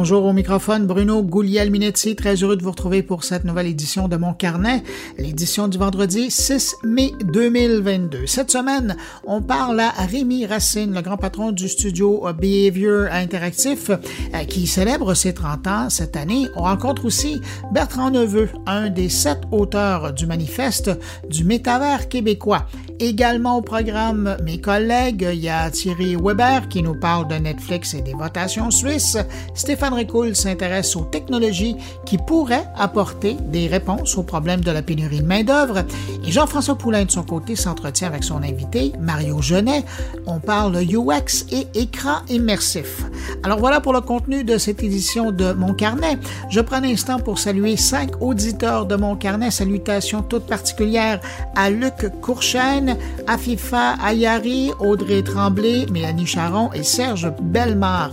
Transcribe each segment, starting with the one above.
Bonjour au microphone, Bruno Guglielminetti, très heureux de vous retrouver pour cette nouvelle édition de mon carnet, l'édition du vendredi 6 mai 2022. Cette semaine, on parle à Rémi Racine, le grand patron du studio Behavior Interactif, euh, qui célèbre ses 30 ans cette année. On rencontre aussi Bertrand Neveu, un des sept auteurs du manifeste du métavers québécois. Également au programme, mes collègues, il y a Thierry Weber qui nous parle de Netflix et des votations suisses. Stéphane Ricoul s'intéresse aux technologies qui pourraient apporter des réponses aux problèmes de la pénurie de main-d'œuvre. Et Jean-François Poulain, de son côté, s'entretient avec son invité, Mario Genet. On parle UX et écran immersif. Alors voilà pour le contenu de cette édition de Mon Carnet. Je prends un instant pour saluer cinq auditeurs de Mon Carnet. Salutations toutes particulières à Luc Courchaine, Afifa Ayari, Audrey Tremblay, Mélanie Charon et Serge Belmar.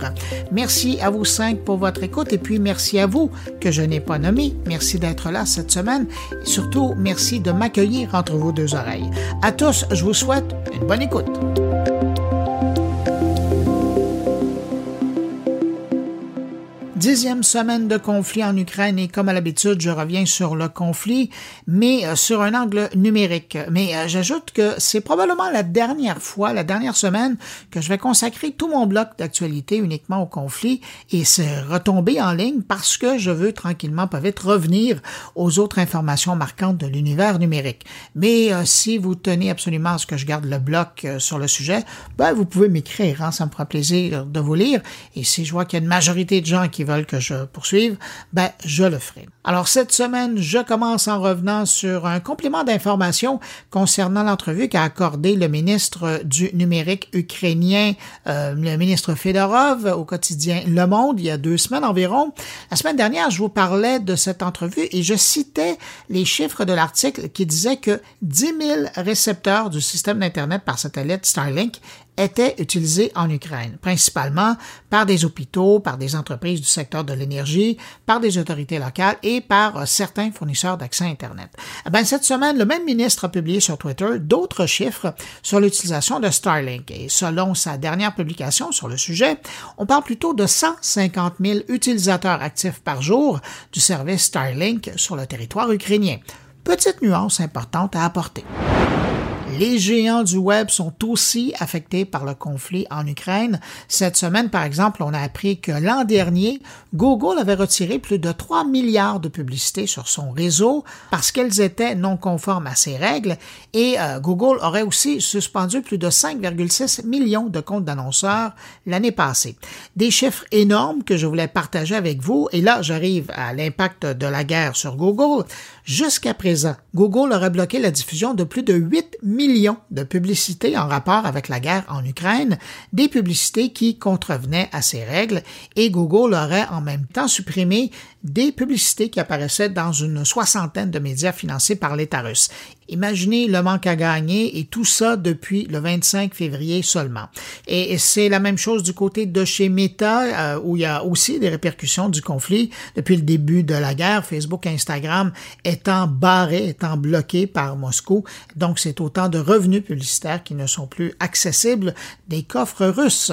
Merci à vous cinq pour votre écoute et puis merci à vous que je n'ai pas nommé. Merci d'être là cette semaine et surtout merci de m'accueillir entre vos deux oreilles. À tous, je vous souhaite une bonne écoute. Dixième semaine de conflit en Ukraine et comme à l'habitude, je reviens sur le conflit, mais euh, sur un angle numérique. Mais euh, j'ajoute que c'est probablement la dernière fois, la dernière semaine, que je vais consacrer tout mon bloc d'actualité uniquement au conflit et c'est retomber en ligne parce que je veux tranquillement, pas vite, revenir aux autres informations marquantes de l'univers numérique. Mais euh, si vous tenez absolument à ce que je garde le bloc sur le sujet, ben, vous pouvez m'écrire, hein, ça me fera plaisir de vous lire. Et si je vois qu'il y a une majorité de gens qui veulent que je poursuive, ben, je le ferai. Alors, cette semaine, je commence en revenant sur un complément d'information concernant l'entrevue qu'a accordé le ministre du numérique ukrainien, euh, le ministre Fedorov, au quotidien Le Monde, il y a deux semaines environ. La semaine dernière, je vous parlais de cette entrevue et je citais les chiffres de l'article qui disait que 10 000 récepteurs du système d'Internet par satellite Starlink étaient utilisés en Ukraine, principalement par des hôpitaux, par des entreprises du secteur de l'énergie, par des autorités locales et par euh, certains fournisseurs d'accès Internet. Eh ben, cette semaine, le même ministre a publié sur Twitter d'autres chiffres sur l'utilisation de Starlink. Et selon sa dernière publication sur le sujet, on parle plutôt de 150 000 utilisateurs actifs par jour du service Starlink sur le territoire ukrainien. Petite nuance importante à apporter. Les géants du web sont aussi affectés par le conflit en Ukraine. Cette semaine, par exemple, on a appris que l'an dernier, Google avait retiré plus de 3 milliards de publicités sur son réseau parce qu'elles étaient non conformes à ses règles et euh, Google aurait aussi suspendu plus de 5,6 millions de comptes d'annonceurs l'année passée. Des chiffres énormes que je voulais partager avec vous et là, j'arrive à l'impact de la guerre sur Google. Jusqu'à présent, Google aurait bloqué la diffusion de plus de 8 millions de publicités en rapport avec la guerre en Ukraine, des publicités qui contrevenaient à ces règles, et Google aurait en même temps supprimé des publicités qui apparaissaient dans une soixantaine de médias financés par l'État russe. Imaginez le manque à gagner et tout ça depuis le 25 février seulement. Et c'est la même chose du côté de chez Meta, euh, où il y a aussi des répercussions du conflit depuis le début de la guerre, Facebook et Instagram étant barrés, étant bloqués par Moscou. Donc c'est autant de revenus publicitaires qui ne sont plus accessibles des coffres russes.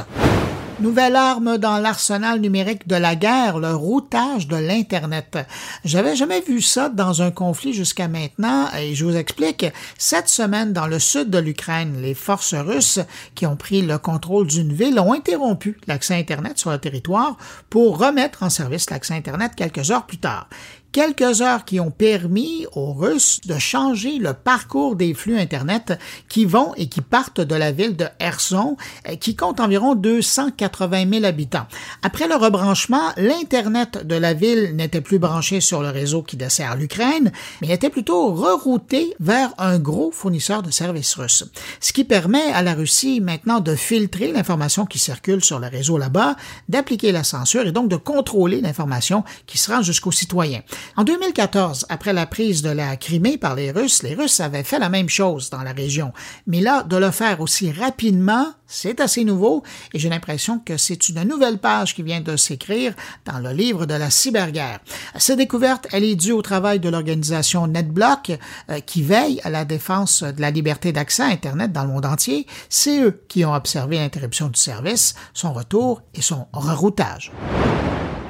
Nouvelle arme dans l'arsenal numérique de la guerre, le routage de l'Internet. J'avais jamais vu ça dans un conflit jusqu'à maintenant et je vous explique. Cette semaine, dans le sud de l'Ukraine, les forces russes qui ont pris le contrôle d'une ville ont interrompu l'accès Internet sur le territoire pour remettre en service l'accès Internet quelques heures plus tard quelques heures qui ont permis aux Russes de changer le parcours des flux Internet qui vont et qui partent de la ville de Kherson, euh, qui compte environ 280 000 habitants. Après le rebranchement, l'Internet de la ville n'était plus branché sur le réseau qui dessert l'Ukraine, mais était plutôt rerouté vers un gros fournisseur de services russe. Ce qui permet à la Russie maintenant de filtrer l'information qui circule sur le réseau là-bas, d'appliquer la censure et donc de contrôler l'information qui se rend jusqu'aux citoyens. En 2014, après la prise de la Crimée par les Russes, les Russes avaient fait la même chose dans la région. Mais là, de le faire aussi rapidement, c'est assez nouveau et j'ai l'impression que c'est une nouvelle page qui vient de s'écrire dans le livre de la cyberguerre. Cette découverte, elle est due au travail de l'organisation NetBlock euh, qui veille à la défense de la liberté d'accès à Internet dans le monde entier. C'est eux qui ont observé l'interruption du service, son retour et son reroutage.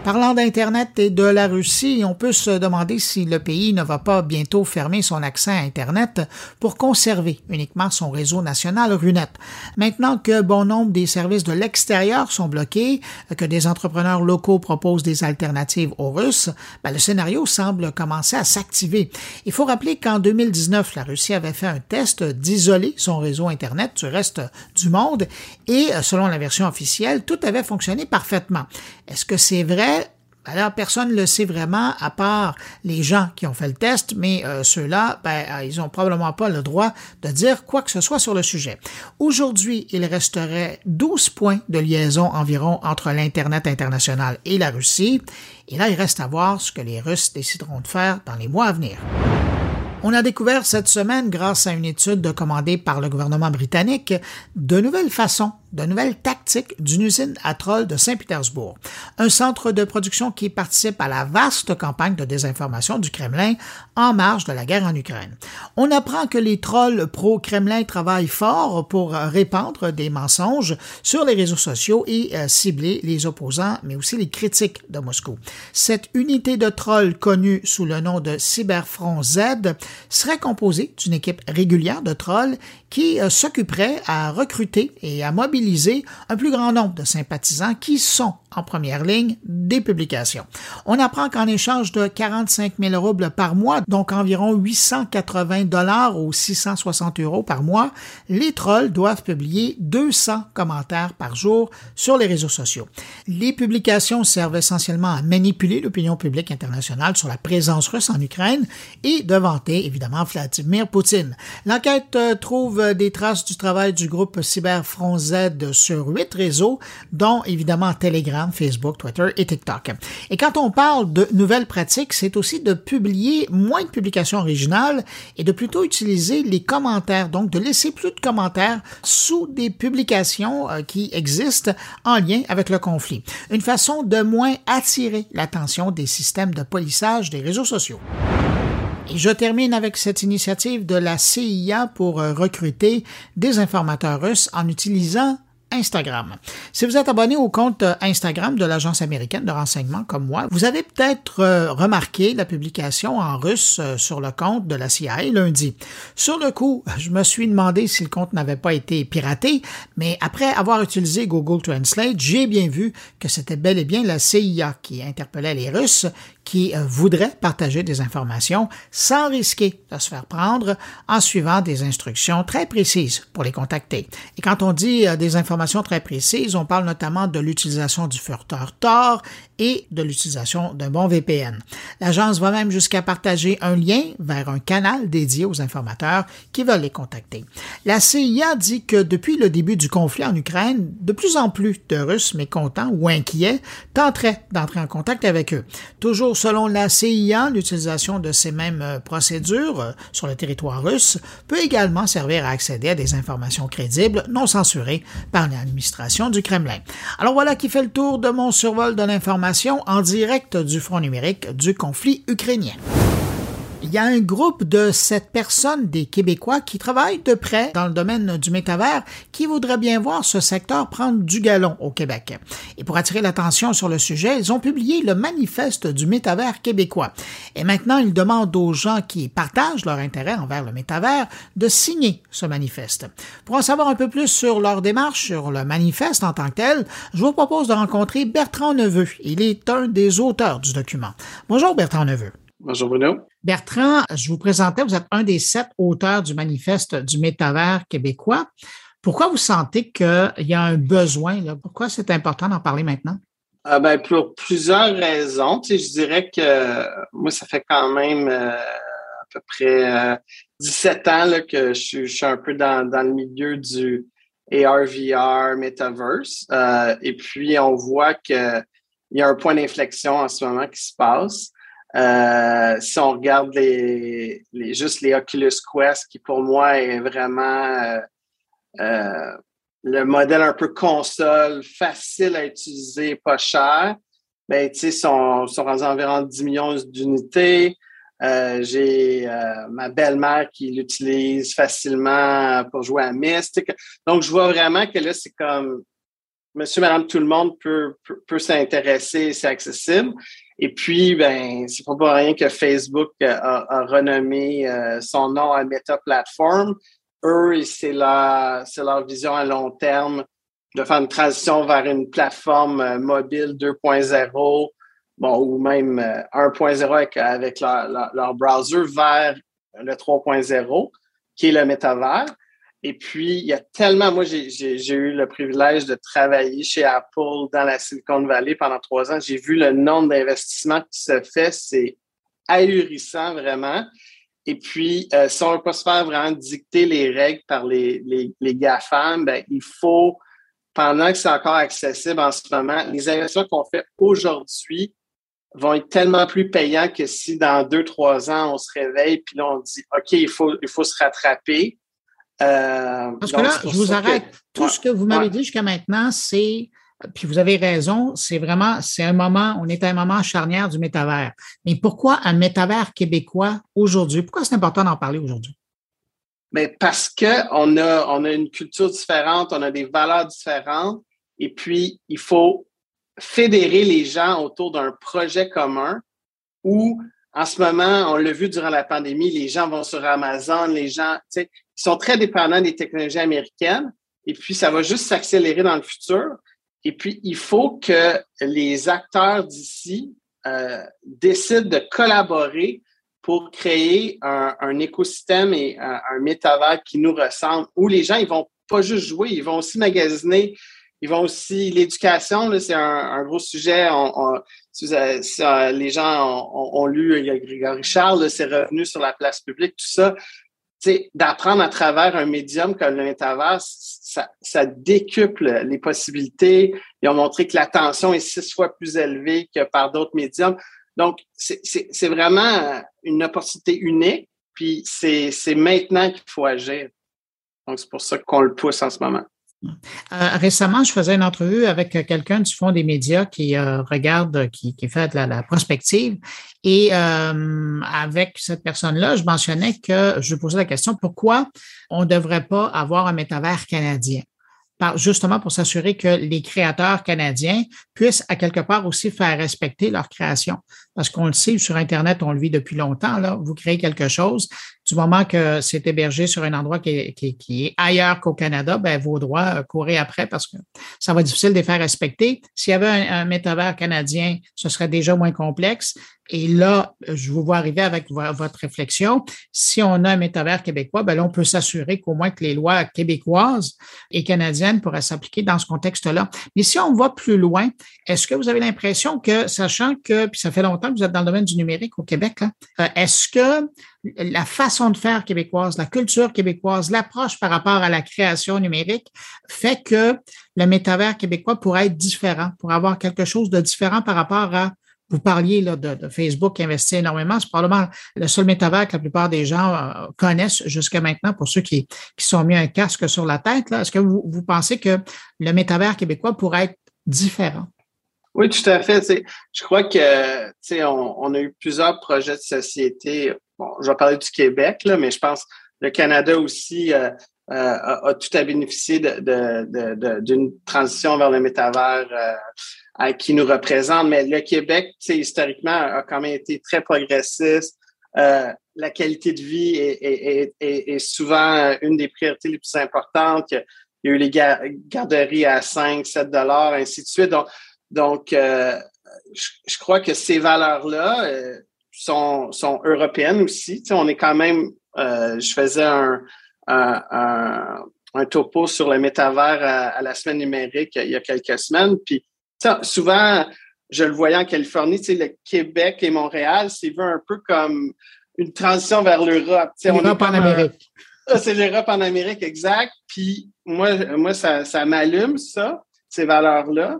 Parlant d'Internet et de la Russie, on peut se demander si le pays ne va pas bientôt fermer son accès à Internet pour conserver uniquement son réseau national RUNET. Maintenant que bon nombre des services de l'extérieur sont bloqués, que des entrepreneurs locaux proposent des alternatives aux Russes, ben, le scénario semble commencer à s'activer. Il faut rappeler qu'en 2019, la Russie avait fait un test d'isoler son réseau Internet du reste du monde et, selon la version officielle, tout avait fonctionné parfaitement. Est-ce que c'est vrai? Alors, personne ne le sait vraiment, à part les gens qui ont fait le test, mais euh, ceux-là, ben, euh, ils n'ont probablement pas le droit de dire quoi que ce soit sur le sujet. Aujourd'hui, il resterait 12 points de liaison environ entre l'Internet international et la Russie, et là, il reste à voir ce que les Russes décideront de faire dans les mois à venir. On a découvert cette semaine, grâce à une étude commandée par le gouvernement britannique, de nouvelles façons de nouvelles tactiques d'une usine à trolls de Saint-Pétersbourg, un centre de production qui participe à la vaste campagne de désinformation du Kremlin en marge de la guerre en Ukraine. On apprend que les trolls pro-Kremlin travaillent fort pour répandre des mensonges sur les réseaux sociaux et euh, cibler les opposants, mais aussi les critiques de Moscou. Cette unité de trolls connue sous le nom de Cyberfront Z serait composée d'une équipe régulière de trolls qui euh, s'occuperait à recruter et à mobiliser un plus grand nombre de sympathisants qui sont en première ligne des publications. On apprend qu'en échange de 45 000 roubles par mois, donc environ 880 dollars ou 660 euros par mois, les trolls doivent publier 200 commentaires par jour sur les réseaux sociaux. Les publications servent essentiellement à manipuler l'opinion publique internationale sur la présence russe en Ukraine et de vanter évidemment Vladimir Poutine. L'enquête euh, trouve des traces du travail du groupe Cyberfront Z sur huit réseaux, dont évidemment Telegram, Facebook, Twitter et TikTok. Et quand on parle de nouvelles pratiques, c'est aussi de publier moins de publications originales et de plutôt utiliser les commentaires, donc de laisser plus de commentaires sous des publications euh, qui existent en lien avec le conflit. Une façon de moins attirer l'attention des systèmes de polissage des réseaux sociaux. Et je termine avec cette initiative de la CIA pour euh, recruter des informateurs russes en utilisant Instagram. Si vous êtes abonné au compte euh, Instagram de l'Agence américaine de renseignement comme moi, vous avez peut-être euh, remarqué la publication en russe euh, sur le compte de la CIA lundi. Sur le coup, je me suis demandé si le compte n'avait pas été piraté, mais après avoir utilisé Google Translate, j'ai bien vu que c'était bel et bien la CIA qui interpellait les Russes qui voudraient partager des informations sans risquer de se faire prendre en suivant des instructions très précises pour les contacter. Et quand on dit des informations très précises. On parle notamment de l'utilisation du furteur Tor et de l'utilisation d'un bon VPN. L'agence va même jusqu'à partager un lien vers un canal dédié aux informateurs qui veulent les contacter. La CIA dit que depuis le début du conflit en Ukraine, de plus en plus de Russes mécontents ou inquiets tenteraient d'entrer en contact avec eux. Toujours selon la CIA, l'utilisation de ces mêmes euh, procédures euh, sur le territoire russe peut également servir à accéder à des informations crédibles non censurées par l'administration du Kremlin. Alors voilà qui fait le tour de mon survol de l'information en direct du front numérique du conflit ukrainien il y a un groupe de sept personnes, des Québécois, qui travaillent de près dans le domaine du métavers, qui voudraient bien voir ce secteur prendre du galon au Québec. Et pour attirer l'attention sur le sujet, ils ont publié le manifeste du métavers québécois. Et maintenant, ils demandent aux gens qui partagent leur intérêt envers le métavers de signer ce manifeste. Pour en savoir un peu plus sur leur démarche, sur le manifeste en tant que tel, je vous propose de rencontrer Bertrand Neveu. Il est un des auteurs du document. Bonjour Bertrand Neveu. Bonjour Bruno. Bertrand, je vous présentais, vous êtes un des sept auteurs du manifeste du métavers québécois. Pourquoi vous sentez qu'il y a un besoin? Là? Pourquoi c'est important d'en parler maintenant? Ah ben, pour plusieurs raisons. Tu je dirais que moi, ça fait quand même euh, à peu près 17 euh, ans là, que je suis, un peu dans, le milieu du AR-VR Metaverse. Euh, et puis, on voit qu'il y a un point d'inflexion en ce moment qui se passe. Euh, si on regarde juste les Oculus Quest, qui pour moi est vraiment euh, euh, le modèle un peu console, facile à utiliser, pas cher, ben, tu sais, sont, sont rendus environ 10 millions d'unités. J'ai ma belle-mère qui l'utilise facilement pour jouer à Myst. Donc, je vois vraiment que là, c'est comme monsieur, madame, tout le monde peut, peut, s'intéresser, c'est accessible. Et puis, ben, c'est pas pour rien que Facebook a, renommé son nom à Meta Platform. Eux, c'est leur, leur vision à long terme de faire une transition vers une plateforme mobile 2.0 bon, ou même 1.0 euh, avec, avec leur, browser vers le 3.0, qui est le métavers. Et puis, il y a tellement, moi, j'ai eu le privilège de travailler chez Apple dans la Silicon Valley pendant trois ans. J'ai vu le nombre d'investissements qui se fait, c'est ahurissant vraiment. Et puis, euh, si on ne veut pas se faire vraiment dicter les règles par les, les, les GAFAM, ben, il faut, pendant que c'est encore accessible en ce moment, les investissements qu'on fait aujourd'hui vont être tellement plus payants que si dans deux, trois ans, on se réveille puis là, on dit OK, il faut, il faut se rattraper. Euh, Parce que là, je vous arrête. Tout ce que vous m'avez dit jusqu'à maintenant, c'est, puis vous avez raison, c'est vraiment, c'est un moment, on est à un moment charnière du métavers. Mais pourquoi un métavers québécois aujourd'hui? Pourquoi c'est important d'en parler aujourd'hui? Mais parce qu'on a, on a une culture différente, on a des valeurs différentes, et puis il faut fédérer les gens autour d'un projet commun où, en ce moment, on l'a vu durant la pandémie, les gens vont sur Amazon, les gens, tu sais, ils sont très dépendants des technologies américaines et puis ça va juste s'accélérer dans le futur. Et puis, il faut que les acteurs d'ici euh, décident de collaborer pour créer un, écosystème et un, métavers qui nous ressemble, où les gens, ils vont pas juste jouer, ils vont aussi magasiner ils vont aussi, l'éducation, c'est un, gros sujet. les gens ont, lu Grégory Charles, c'est revenu sur la place publique, tout ça. D'apprendre à travers un médium comme le ça, ça décuple les possibilités. Ils ont montré que l'attention est six fois plus élevée que par d'autres médiums. Donc, c'est vraiment une opportunité unique, puis c'est maintenant qu'il faut agir. Donc, c'est pour ça qu'on le pousse en ce moment. Euh, récemment, je faisais une entrevue avec quelqu'un du Fonds des médias qui euh, regarde, qui, fait de la, prospective. Et euh, avec cette personne-là, je mentionnais que je posais la question pourquoi on ne devrait pas avoir un métavers canadien? justement pour s'assurer que les créateurs canadiens puissent à quelque part aussi faire respecter leur création. Parce qu'on le sait, sur Internet, on le vit depuis longtemps. Vous créez quelque chose, du moment que c'est hébergé sur un endroit qui est, ailleurs qu'au Canada, ben, vos droits euh, courez après parce que ça va être difficile de les faire respecter. S'il y avait un, un métavers canadien, ce serait déjà moins complexe. Et là, je vous vois arriver avec votre réflexion. Si on a un métavers québécois, ben là, on peut s'assurer qu'au moins que les lois québécoises et canadiennes pourraient s'appliquer dans ce contexte-là. Mais si on va plus loin, est-ce que vous avez l'impression que, sachant que, puis ça fait longtemps que vous êtes dans le domaine du numérique au Québec, euh, est-ce que la façon de faire québécoise, la culture québécoise, l'approche par rapport à la création numérique fait que le métavers québécois pourrait être différent, pour avoir quelque chose de différent par rapport à vous parliez là, de, Facebook qui investit énormément. C'est probablement le seul métavers que la plupart des gens euh, connaissent jusqu'à maintenant pour ceux qui, qui sont mis un casque sur la tête. Est-ce que vous, vous pensez que le métavers québécois pourrait être différent? Oui, tout à fait. je crois que on, on a eu plusieurs projets de société. Bon, je vais parler du Québec, là, mais je pense que le Canada aussi euh, euh, a, tout à bénéficier d'une transition vers le métavers qui nous représente. Mais le Québec, historiquement, a quand même été très progressiste. Euh, la qualité de vie est, est, souvent une des priorités les plus importantes. Il y a eu les garderies à 5, 7 dollars, ainsi de suite. Donc, donc euh, je, crois que ces valeurs-là euh, sont, sont européennes aussi. Tu sais, on est quand même, je faisais un, un, un, topo sur le métavers à, à, la semaine numérique il y a quelques semaines. Puis souvent, je le voyais en Californie, le Québec et Montréal, c'est vu un peu comme une transition vers l'Europe. L'Europe en Amérique. C'est l'Europe en Amérique, exact. Puis moi, moi ça, ça m'allume, ça, ces valeurs-là,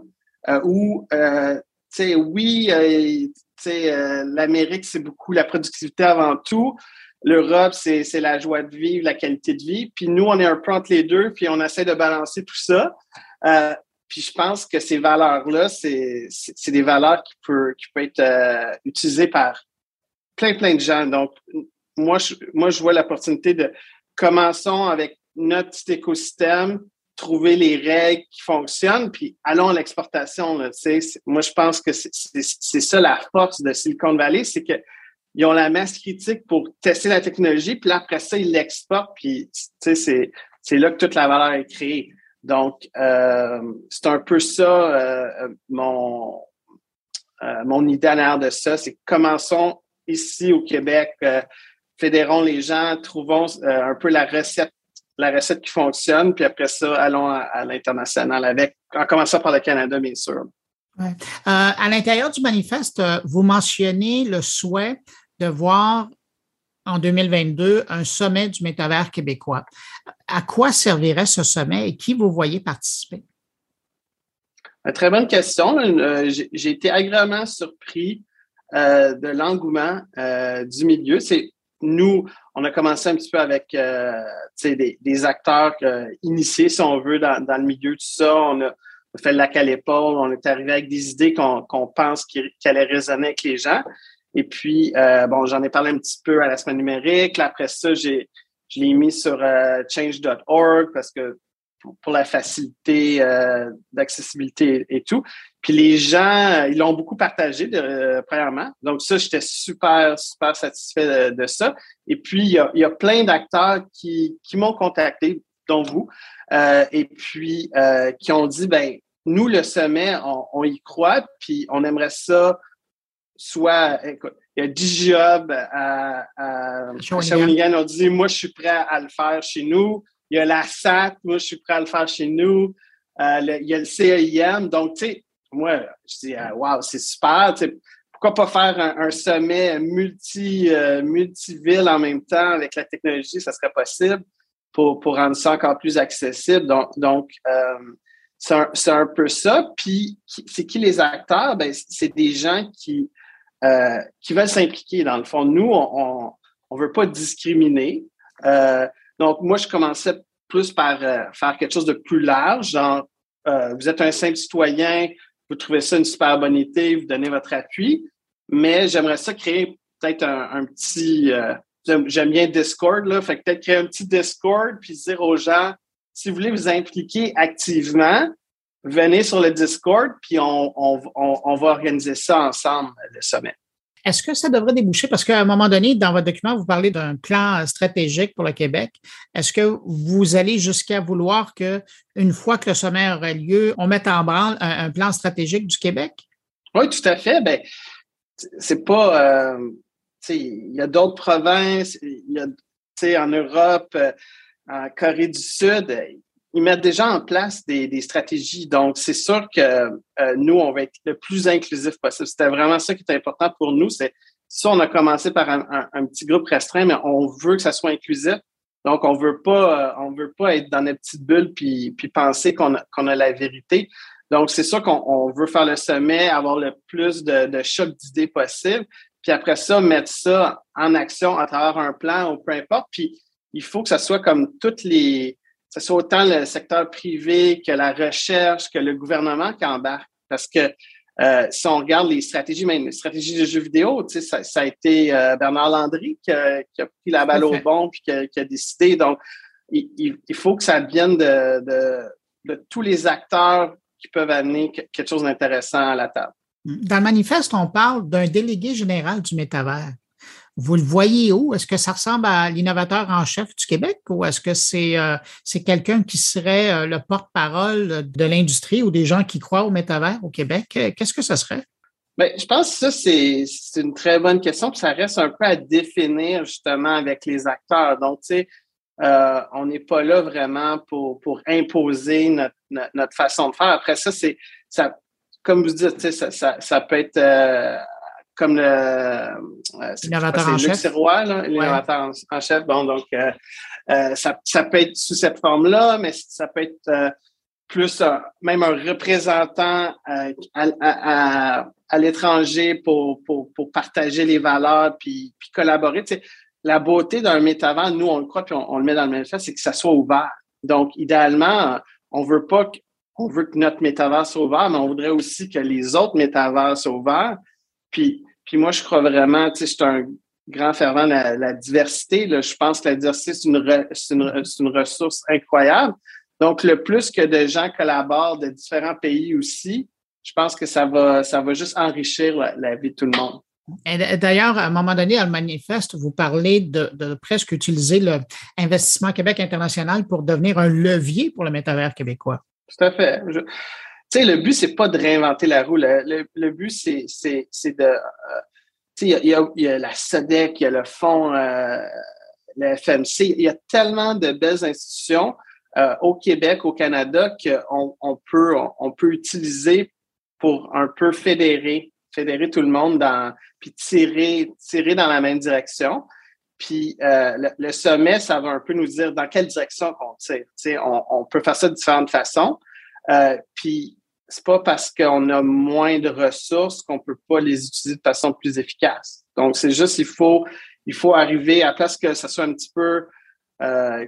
euh, où, euh, tu sais, oui, euh, euh, l'Amérique, c'est beaucoup la productivité avant tout. L'Europe, c'est la joie de vivre, la qualité de vie. Puis nous, on est un peu entre les deux, puis on essaie de balancer tout ça. Puis je pense que ces valeurs-là, c'est des valeurs qui peuvent qui être euh, utilisées par plein, plein de gens. Donc, moi, je, moi, je vois l'opportunité de commençons avec notre petit écosystème, trouver les règles qui fonctionnent, puis allons à l'exportation. Moi, je pense que c'est ça la force de Silicon Valley, c'est qu'ils ont la masse critique pour tester la technologie, puis après ça, ils l'exportent, puis c'est là que toute la valeur est créée. Donc, euh, c'est un peu ça euh, mon, euh, mon idée en de ça, c'est commençons ici au Québec, fédérons les gens, trouvons un peu la recette la recette qui fonctionne, puis après ça, allons à, l'international avec, en commençant par le Canada, bien sûr. à l'intérieur du manifeste, vous mentionnez le souhait de voir en 2022 un sommet du métavers québécois. À quoi servirait ce sommet et qui vous voyez participer? Une très bonne question. Euh, j'ai été agréablement surpris euh, de l'engouement euh, du milieu. C'est nous, on a commencé un petit peu avec des, acteurs initiés, si on veut, dans, le milieu, tout ça. On a fait le lac à on est arrivé avec des idées qu'on pense qui, allaient résonner avec les gens. Et puis, euh, bon, j'en ai parlé un petit peu à la semaine numérique. après ça, j'ai, je l'ai mis sur euh, change.org parce que pour, la facilité euh, d'accessibilité et tout. Puis les gens, ils l'ont beaucoup partagé, de, premièrement. Donc ça, j'étais super, super satisfait de, ça. Et puis, il y a, il y a plein d'acteurs qui, qui m'ont contacté, dont vous, et puis qui ont dit, ben nous, le sommet, on, on y croit, puis on aimerait ça soit, écoute, il y a 10 jobs à, à, Shawinigan. On dit, moi, je suis prêt à le faire chez nous. Il y a la SAT, moi, je suis prêt à le faire chez nous. Euh, il y a le CEIM. Donc, tu sais, moi, je dis, euh, wow, c'est super. pourquoi pas faire un, sommet multi, euh, multi-ville en même temps avec la technologie, ça serait possible pour, pour rendre ça encore plus accessible. Donc, donc c'est un, un, peu ça. Puis, c'est qui les acteurs? Ben, c'est des gens qui, euh, qui veulent s'impliquer. Dans le fond, nous, on ne veut pas discriminer. Euh, donc, moi, je commençais plus par euh, faire quelque chose de plus large. Genre, vous êtes un simple citoyen, vous trouvez ça une super bonne idée, vous donnez votre appui, mais j'aimerais ça créer peut-être un, petit... J'aime bien Discord, là, fait peut-être créer un petit Discord, puis dire aux gens, si vous voulez vous impliquer activement, venez sur le Discord, puis on, va organiser ça ensemble, le sommet. Est-ce que ça devrait déboucher? Parce qu'à un moment donné, dans votre document, vous parlez d'un plan stratégique pour le Québec. Est-ce que vous allez jusqu'à vouloir que, une fois que le sommet aura lieu, on mette en branle un, plan stratégique du Québec? Oui, tout à fait. Ben, c'est pas. Euh, il y a d'autres provinces, il y a, en Europe, euh, en Corée du Sud, ils mettent déjà en place des, stratégies. Donc, c'est sûr que euh, nous, on va être le plus inclusif possible. C'était vraiment ça qui était important pour nous. C'est ça, on a commencé par un, petit groupe restreint, mais on veut que ça soit inclusif. Donc, on veut pas, euh, on veut pas être dans notre petite bulle puis, puis penser qu'on a, qu'on a la vérité. Donc, c'est sûr qu'on veut faire le sommet, avoir le plus de, de chocs d'idées possible. Puis après ça, mettre ça en action à travers un plan ou peu importe. Puis il faut que ça soit comme toutes les, ce soit autant le secteur privé que la recherche, que le gouvernement qui embarque. Parce que euh, si on regarde les stratégies, même les stratégies de jeux vidéo, ça, ça a été euh, Bernard Landry qui a, pris la balle au bon puis qui a, décidé. Donc, il, faut que ça vienne de, de, tous les acteurs qui peuvent amener quelque chose d'intéressant à la table. Dans le manifeste, on parle d'un délégué général du métavers. Vous le voyez où? Est-ce que ça ressemble à l'innovateur en chef du Québec ou est-ce que c'est euh, quelqu'un qui serait euh, le porte-parole de l'industrie ou des gens qui croient au métavers au Québec? Euh, qu'est-ce que ça serait? Bien, je pense que ça, c'est une très bonne question. Puis ça reste un peu à définir justement avec les acteurs. Donc, tu sais, on n'est pas là vraiment pour, pour imposer notre, notre, façon de faire. Après ça, c'est ça, comme vous dites, ça, ça, ça peut être comme le euh, en chef. l'innovateur en, chef. Bon, donc euh, euh, ça, ça, peut être sous cette forme-là, mais ça peut être plus même un représentant à, à, à, l'étranger pour, pour, pour, partager les valeurs puis, puis collaborer. Tu sais, la beauté d'un métavers, nous, on le croit puis on, le met dans le manifeste, c'est que ça soit ouvert. Donc, idéalement, on veut pas que, on veut que notre métavers soit ouvert, mais on voudrait aussi que les autres métavers soient ouverts. Puis, puis moi, je crois vraiment, tu sais, je suis un grand fervent de la, diversité. Là. Je pense que la diversité, c'est une, une, une, ressource incroyable. Donc, le plus que de gens collaborent de différents pays aussi, je pense que ça va, ça va juste enrichir la, vie de tout le monde. D'ailleurs, à un moment donné, dans le manifeste, vous parlez de, presque utiliser l'investissement Québec international pour devenir un levier pour le métavers québécois. Tout à fait. Le but, c'est pas de réinventer la roue. Le, but, c'est de. Il y, a, la SEDEC, il y a le fonds, euh, le FMC. Il y a tellement de belles institutions euh, au Québec, au Canada, qu'on on peut, utiliser pour un peu fédérer, fédérer tout le monde dans, puis tirer, tirer dans la même direction. Puis euh, le, sommet, ça va un peu nous dire dans quelle direction on tire. On, on, peut faire ça de différentes façons. Euh, puis c'est pas parce qu'on a moins de ressources qu'on peut pas les utiliser de façon plus efficace. Donc c'est juste il faut il faut arriver à place que ça soit un petit peu euh,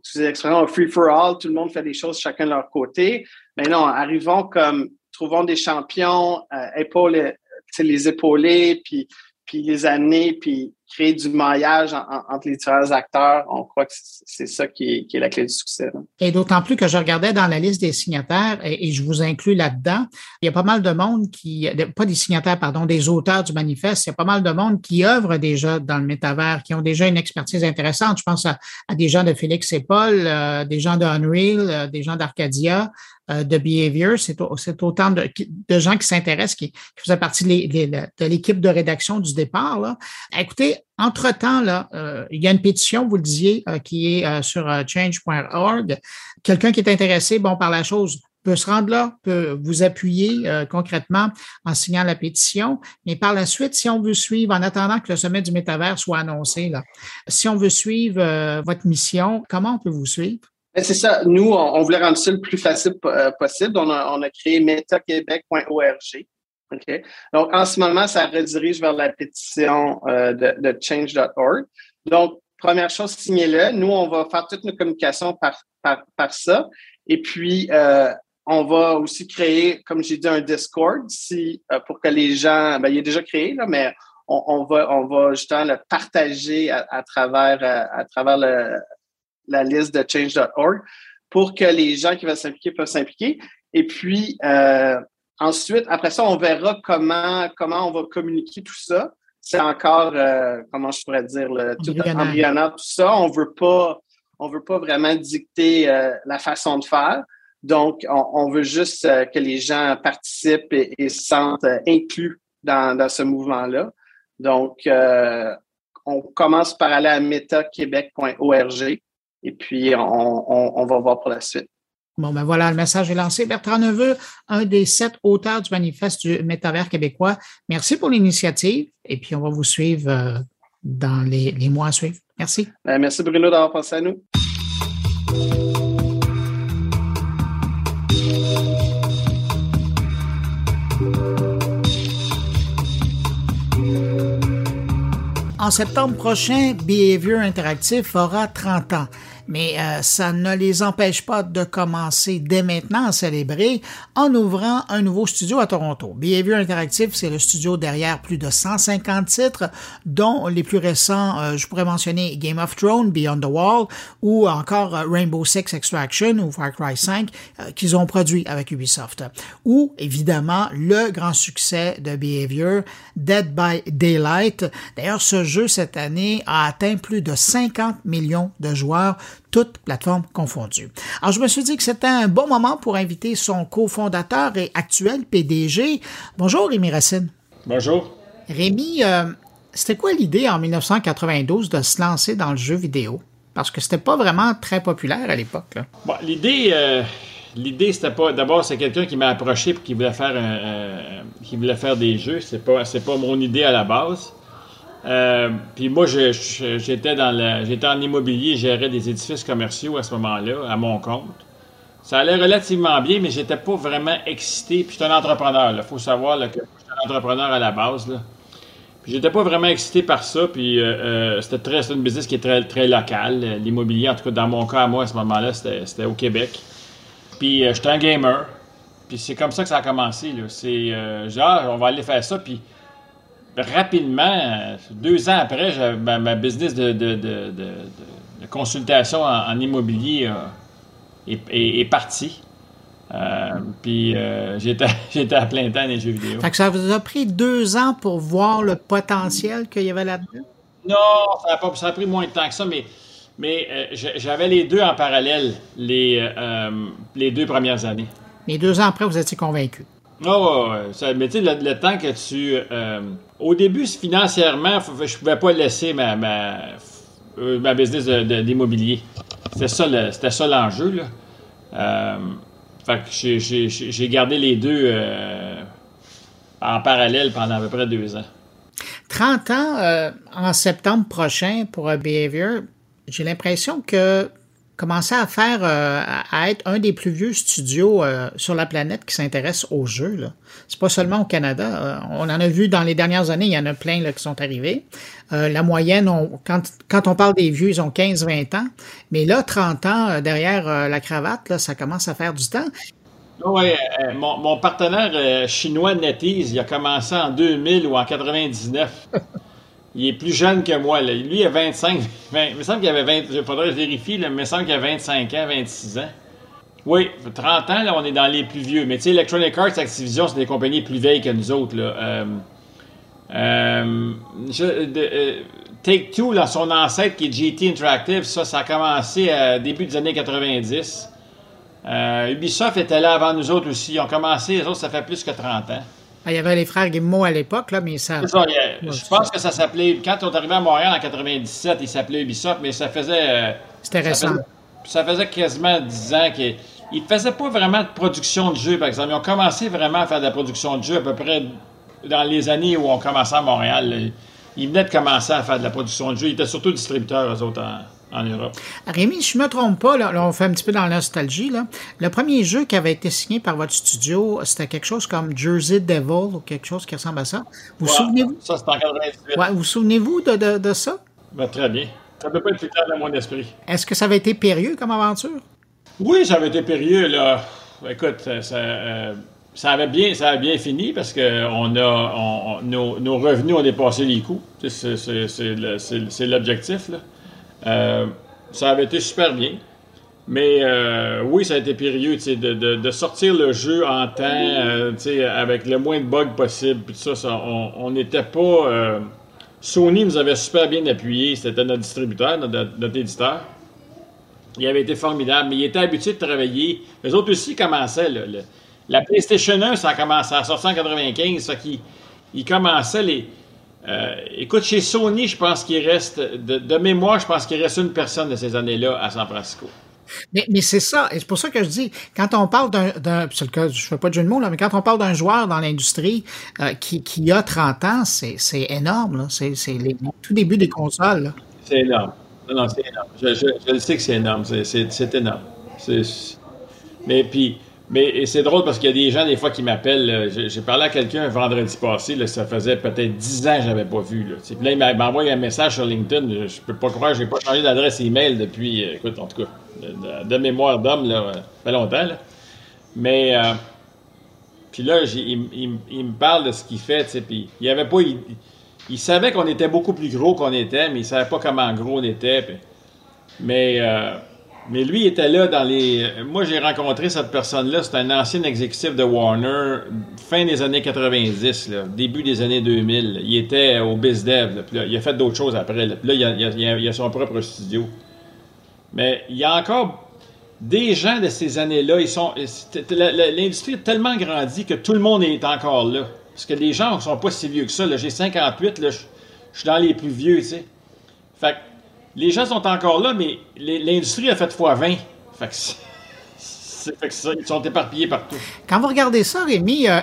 excusez l'expression free for all, tout le monde fait des choses chacun de leur côté. Mais non, arrivons comme trouvons des champions, euh, épaules, les épauler, puis puis les années, puis créer du maillage entre les différents acteurs, on croit que c'est ça qui est, la clé du succès. Et d'autant plus que je regardais dans la liste des signataires, et, je vous inclus là-dedans, il y a pas mal de monde qui, pas des signataires, pardon, des auteurs du manifeste, il y a pas mal de monde qui œuvrent déjà dans le métavers, qui ont déjà une expertise intéressante. Je pense à, des gens de Félix et Paul, euh, des gens de Unreal, euh, des gens d'Arcadia, euh, de Behavior. C'est autant de, gens qui s'intéressent, qui, faisaient partie de l'équipe de rédaction du départ. Écoutez, entre-temps, là, euh, il y a une pétition, vous le disiez, euh, qui est sur change.org. Quelqu'un qui est intéressé, bon, par la chose, peut se rendre là, peut vous appuyer concrètement en signant la pétition. Mais par la suite, si on veut suivre, en attendant que le sommet du métavers soit annoncé, là, si on veut suivre votre mission, comment on peut vous suivre? Ben, c'est ça. Nous, on, voulait rendre ça le plus facile euh, possible. On a, créé metaquebec.org. Donc, en ce moment, ça redirige vers la pétition euh, de, change.org. Donc, première chose, signez-le. Nous, on va faire toutes nos communications par, par, ça. Et puis, euh, on va aussi créer, comme j'ai dit, un Discord si, pour que les gens, ben, il est déjà créé, là, mais on, va, on va justement le partager à, à travers, à travers le, la liste de change.org pour que les gens qui veulent s'impliquer peuvent s'impliquer. Et puis, euh, ensuite, après ça, on verra comment, comment on va communiquer tout ça. C'est encore, euh, comment je pourrais dire, le, tout embryonnaire, tout ça. On veut pas, on veut pas vraiment dicter euh, la façon de faire. Donc, on, veut juste que les gens participent et, se sentent inclus dans, dans ce mouvement-là. Donc, on commence par aller à metaquebec.org et puis, on, va voir pour la suite. Bon, ben voilà, le message est lancé. Bertrand Neveu, un des sept auteurs du manifeste du métavers québécois. Merci pour l'initiative et puis on va vous suivre euh, dans les, les mois à suivre. Merci. Ben, merci Bruno d'avoir pensé à nous. En septembre prochain, Behavior Interactive aura 30 ans mais euh, ça ne les empêche pas de commencer dès maintenant à célébrer en ouvrant un nouveau studio à Toronto. Behavior Interactive, c'est le studio derrière plus de 150 titres, dont les plus récents, euh, je pourrais mentionner Game of Thrones, Beyond the Wall, ou encore euh, Rainbow Six Extraction ou Far Cry 5 qu'ils ont produit avec Ubisoft. Ou, évidemment, le grand succès de Behavior, Dead by Daylight. D'ailleurs, ce jeu cette année a atteint plus de 50 millions de joueurs toutes plateformes confondues. Alors, je me suis dit que c'était un bon moment pour inviter son cofondateur et actuel PDG. Bonjour, Rémi Racine. Bonjour. Rémi, euh, c'était quoi l'idée en 1992 de se lancer dans le jeu vidéo? Parce que c'était pas vraiment très populaire à l'époque. Bon, l'idée, euh, l'idée c'était pas. D'abord, c'est quelqu'un qui m'a approché et qui voulait faire qui voulait faire des jeux. C'est pas, c'est pas mon idée à la base. Euh, puis moi, j'étais dans en immobilier, gérais des édifices commerciaux à ce moment-là, à mon compte. Ça allait relativement bien, mais j'étais pas vraiment excité. Puis j'étais un entrepreneur. Il faut savoir que j'étais un entrepreneur à la base. Là. Puis j'étais pas vraiment excité par ça. Puis euh, euh, c'était très, une business qui est très, très local. L'immobilier, en tout cas dans mon cas à moi à ce moment-là, c'était au Québec. Puis j'étais un gamer. Puis c'est comme ça que ça a commencé. C'est genre, on va aller faire ça. Puis rapidement, deux ans après, ma, business de, consultation en, immobilier est, parti. puis j'étais à plein temps dans les jeux vidéo. Fait que ça vous a pris deux ans pour voir le potentiel qu'il y avait là-dedans? Non, ça a, pas, ça a pris moins de temps que ça, mais mais euh, j'avais les deux en parallèle les, euh, les deux premières années. Mais deux ans après, vous étiez convaincu? Oh, mais tu sais, le, temps que tu. Euh, au début, financièrement, je pouvais pas laisser ma, ma, ma business d'immobilier. C'était ça, ça l'enjeu. Là. fait que j'ai gardé les deux en parallèle pendant à peu près deux ans. 30 ans en septembre prochain pour Behavior, j'ai l'impression que commencer à faire, euh, à être un des plus vieux studios euh, sur la planète qui s'intéresse aux jeux. Là. C'est pas seulement au Canada. Euh, on en a vu dans les dernières années, il y en a plein là, qui sont arrivés. la moyenne, quand, quand on parle des vieux, ils ont 15-20 ans. Mais là, 30 ans derrière la cravate, là, ça commence à faire du temps. Oui, mon, mon, partenaire chinois NetEase, il a commencé en 2000 ou en 99. Il est plus jeune que moi. Là. Lui, il a 25. il me semble qu'il avait 20. Il faudrait vérifier, là, mais il me semble qu'il a 25 ans, 26 ans. Oui, 30 ans, là, on est dans les plus vieux. Mais tu sais, Electronic Arts, Activision, c'est des compagnies plus vieilles que nous autres. Là. Euh, euh, euh, Take-Two, son ancêtre qui est GT Interactive, ça, ça a commencé à début des années 90. Ubisoft était là avant nous autres aussi. Ils ont commencé, les autres, ça fait plus que 30 ans. Ah, il y avait les frères Guimau à l'époque, là, mais ça. ça je pense que ça s'appelait. Quand on est arrivé à Montréal en 97, il s'appelait Ubisoft, mais ça faisait. Euh, C'était récent. Ça faisait, quasiment 10 ans qu'ils ne faisaient pas vraiment de production de jeux, par exemple. Ils ont commencé vraiment à faire de la production de jeux à peu près dans les années où on commençait à Montréal. Ils venaient de commencer à faire de la production de jeux. Ils étaient surtout distributeurs, eux autres, en Europe. Rémi, je ne me trompe pas, là, on fait un petit peu dans la nostalgie. Là. Le premier jeu qui avait été signé par votre studio, c'était quelque chose comme Jersey Devil ou quelque chose qui ressemble à ça. Vous vous souvenez-vous? Ça, c'était en 98. Ouais, vous souvenez-vous de, de, de, ça? Ben, très bien. Ça ne peut pas être plus tard dans mon esprit. Est-ce que ça avait été périlleux comme aventure? Oui, ça avait été périlleux. Là. Écoute, ça, euh, ça, avait, bien, ça avait bien fini parce que on a, nos, nos, revenus ont dépassé les coûts. C'est l'objectif. Là. Euh, ça avait été super bien. Mais euh, oui, ça a été périlleux de, de, de, sortir le jeu en temps, euh, avec le moins de bugs possible. Puis ça, ça, on n'était pas. Sony nous avait super bien appuyé. C'était notre distributeur, notre, éditeur. Il avait été formidable, mais il était habitué de travailler. Les autres aussi commençaient. la PlayStation 1, ça a commencé à sortir en 95. Ça qui, ils commençaient les euh, écoute, chez Sony, je pense qu'il reste, de, mémoire, je pense qu'il reste une personne de ces années-là à San Francisco. Mais, c'est ça, et c'est pour ça que je dis, quand on parle d'un, c'est le cas, je fais pas de jeu de mots, là, mais quand on parle d'un joueur dans l'industrie euh, qui, qui, a 30 ans, c'est, énorme, c'est, les tout début des consoles. C'est énorme. Non, non, c'est énorme. Je, je, le sais que c'est énorme, c'est, énorme. mais puis, mais c'est drôle parce qu'il y a des gens, des fois, qui m'appellent. J'ai parlé à quelqu'un vendredi passé, ça faisait peut-être 10 ans que je n'avais pas vu. Là, puis là, il m'a envoyé un message sur LinkedIn. Je peux pas croire, j'ai pas changé d'adresse email depuis, euh, écoute, en tout cas, de, mémoire d'homme, là, ça fait longtemps. Là. Mais, euh, puis là, il, me parle de ce qu'il fait, puis il avait pas. Il, savait qu'on était beaucoup plus gros qu'on était, mais il savait pas comment gros on était. mais. Euh, mais lui, était là dans les. Moi, j'ai rencontré cette personne-là. C'est un ancien exécutif de Warner, fin des années 90, début des années 2000. Il était au BizDev. Puis il a fait d'autres choses après. Là, il, a, a, son propre studio. Mais il y a encore des gens de ces années-là. Ils sont. L'industrie a tellement grandi que tout le monde est encore là. Parce que les gens ne sont pas si vieux que ça. J'ai 58, là, je suis dans les plus vieux, tu sais. Fait que les gens sont encore là, mais l'industrie a fait x20. Fait que ça, ils sont éparpillés partout. Quand vous regardez ça, Rémi, euh,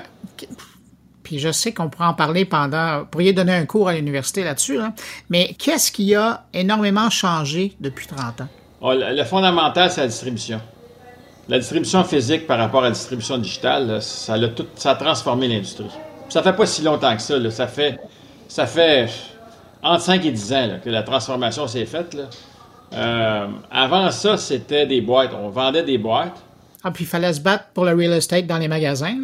puis je sais qu'on pourrait en parler pendant. Vous pourriez donner un cours à l'université là-dessus, mais qu'est-ce qui a énormément changé depuis 30 ans? Oh, le, fondamental, c'est la distribution. La distribution physique par rapport à la distribution digitale, ça, a tout, ça a transformé l'industrie. Ça fait pas si longtemps que ça. Ça fait. Ça fait entre 5 et 10 ans que la transformation s'est faite. Euh, avant ça, c'était des boîtes. On vendait des boîtes. Ah, puis il fallait se battre pour le real estate dans les magasins.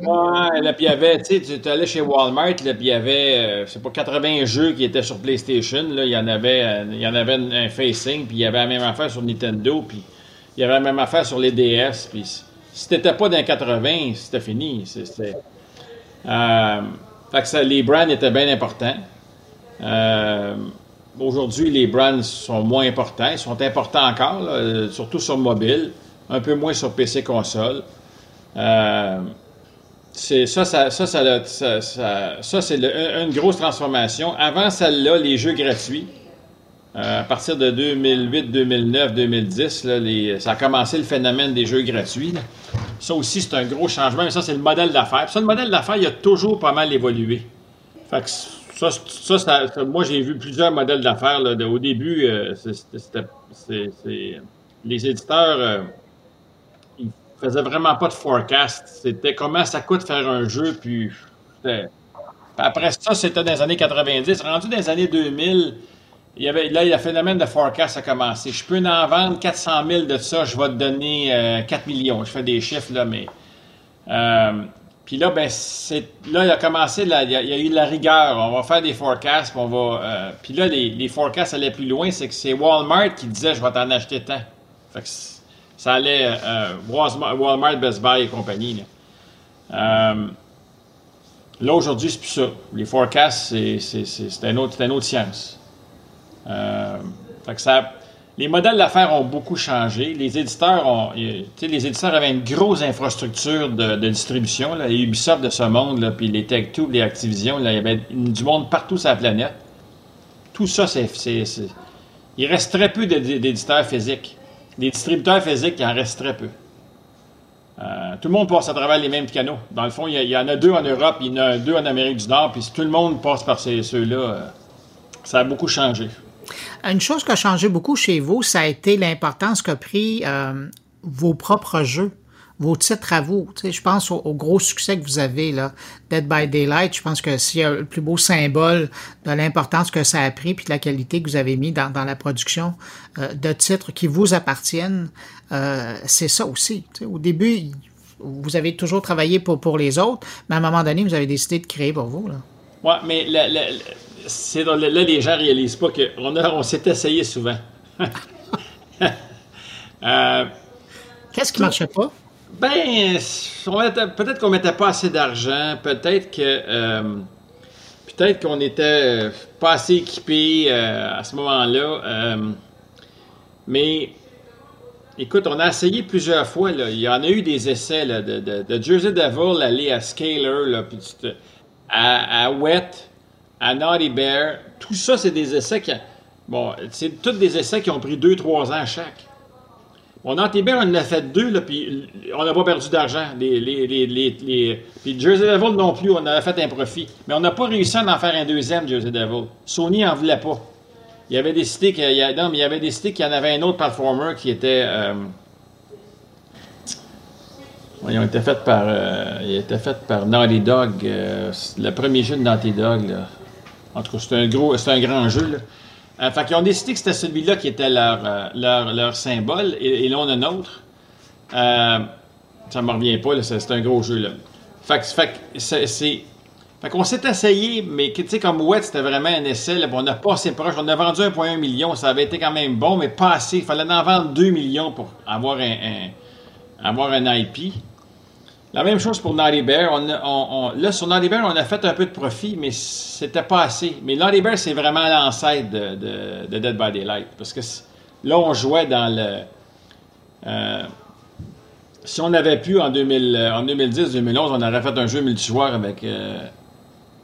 Ouais, là, puis il y avait, tu sais, tu allais chez Walmart, là, puis il y avait, c'est euh, pas 80 jeux qui étaient sur PlayStation, là, il y en avait, euh, il y en avait un facing, puis il y avait la même affaire sur Nintendo, puis il y avait la même affaire sur les DS. Puis si t'étais pas dans 80, c'était fini. C'était, euh, fait que ça, les brands étaient bien importants. Euh, aujourd'hui, les brands sont moins importants. Ils sont importants encore, surtout sur mobile, un peu moins sur PC console. Euh, ça, ça, ça, ça, ça, c'est une grosse transformation. Avant celle-là, les jeux gratuits, euh, à partir de 2008, 2009, 2010, là, ça a commencé le phénomène des jeux gratuits. Ça aussi, c'est un gros changement. Mais ça, c'est le modèle d'affaires. Ça, le modèle d'affaires, il a toujours pas mal évolué. Fait que ça, moi, j'ai vu plusieurs modèles d'affaires. Au début, euh, c'était, les éditeurs, euh, ils faisaient vraiment pas de forecast. C'était comment ça coûte faire un jeu, puis après ça, c'était dans les années 90. Rendu dans les années 2000, il y avait, là, le phénomène de forecast a commencé. Je peux en vendre 400 000 de ça, je vais te donner 4 euh, millions. Je fais des chiffres, là, mais... Puis là, ben, c'est, là, il a commencé, il, y a, eu de la rigueur. On va faire des forecasts, puis on va. Euh, là, les, les, forecasts allaient plus loin. C'est que c'est Walmart qui disait Je vais t'en acheter tant. Fait que ça allait euh, Walmart, Best Buy et compagnie. Là, euh, là aujourd'hui, c'est plus ça. Les forecasts, c'est, c'est, c'est, une, autre, une autre science. fait que ça les modèles d'affaires ont beaucoup changé. Les éditeurs ont, les éditeurs avaient une grosse infrastructure de, distribution, là, les Ubisoft de ce monde, là, puis les Tech2, les Activision, là, il y avait du monde partout sur la planète. Tout ça, c'est, il reste très peu d'éditeurs physiques. Les distributeurs physiques, il en reste très peu. Euh, tout le monde passe à travers les mêmes canaux. Dans le fond, il y, en a deux en Europe, il y en a deux en Amérique du Nord, puis tout le monde passe par ceux-là, euh, ça a beaucoup changé. Une chose qui a changé beaucoup chez vous, ça a été l'importance qu'a pris euh, vos propres jeux, vos titres à vous. Tu sais, je pense au, gros succès que vous avez, là, Dead by Daylight. Je pense que c'est le plus beau symbole de l'importance que ça a pris puis de la qualité que vous avez mis dans, la production euh, de titres qui vous appartiennent. Euh, c'est ça aussi. Tu sais, au début, vous avez toujours travaillé pour, pour les autres, mais à un moment donné, vous avez décidé de créer pour vous. Là. Mais c'est là, les gens réalisent pas qu'on on s'est essayé souvent. Euh, Qu'est-ce qui marchait pas? Ben, peut-être qu'on mettait pas assez d'argent, peut-être que euh, peut-être qu'on était pas assez équipé euh, à ce moment-là. mais écoute, on a essayé plusieurs fois. Il y en a eu des essais de, Jersey Devil aller à Scaler, puis à, à Wet à Naughty Bear. Tout ça, c'est des essais qui. Bon, c'est tous des essais qui ont pris 2-3 ans chaque. Bon, Naughty Bear, on en a fait deux, là, puis on n'a pas perdu d'argent. Les, les, les, les, Puis Jersey Devil non plus, on a fait un profit. Mais on n'a pas réussi à en faire un deuxième, Jersey Devil. Sony n'en voulait pas. Il avait décidé qu'il y, non, mais il avait décidé qu'il y en avait un autre performer qui était. Euh, il était fait par, euh, il était fait par Naughty Dog. Euh, le premier jeu de Naughty Dog, là. En tout cas, c'est un gros, c'est un grand jeu. Là. Euh, fait qu'ils ont décidé que c'était celui-là qui était leur, euh, leur, leur, symbole, et, là on a un autre. Euh, ça me revient pas, c'est, un gros jeu. Fait, fait qu'on s'est essayé, mais tu sais, comme Wet, c'était vraiment un essai. Là, on n'a pas assez proche. On a vendu 1,1 million. Ça avait été quand même bon, mais pas assez. Il fallait en vendre 2 millions pour avoir un avoir un IP. La même chose pour Naughty Bear. Là, sur Naughty Bear, on a fait un peu de profit, mais c'était pas assez. Mais Naughty Bear, c'est vraiment l'ancêtre de, Dead by Daylight. Parce que là, on jouait dans le. Euh, si on avait pu en, 2010-2011, on aurait fait un jeu multijoueur avec, euh,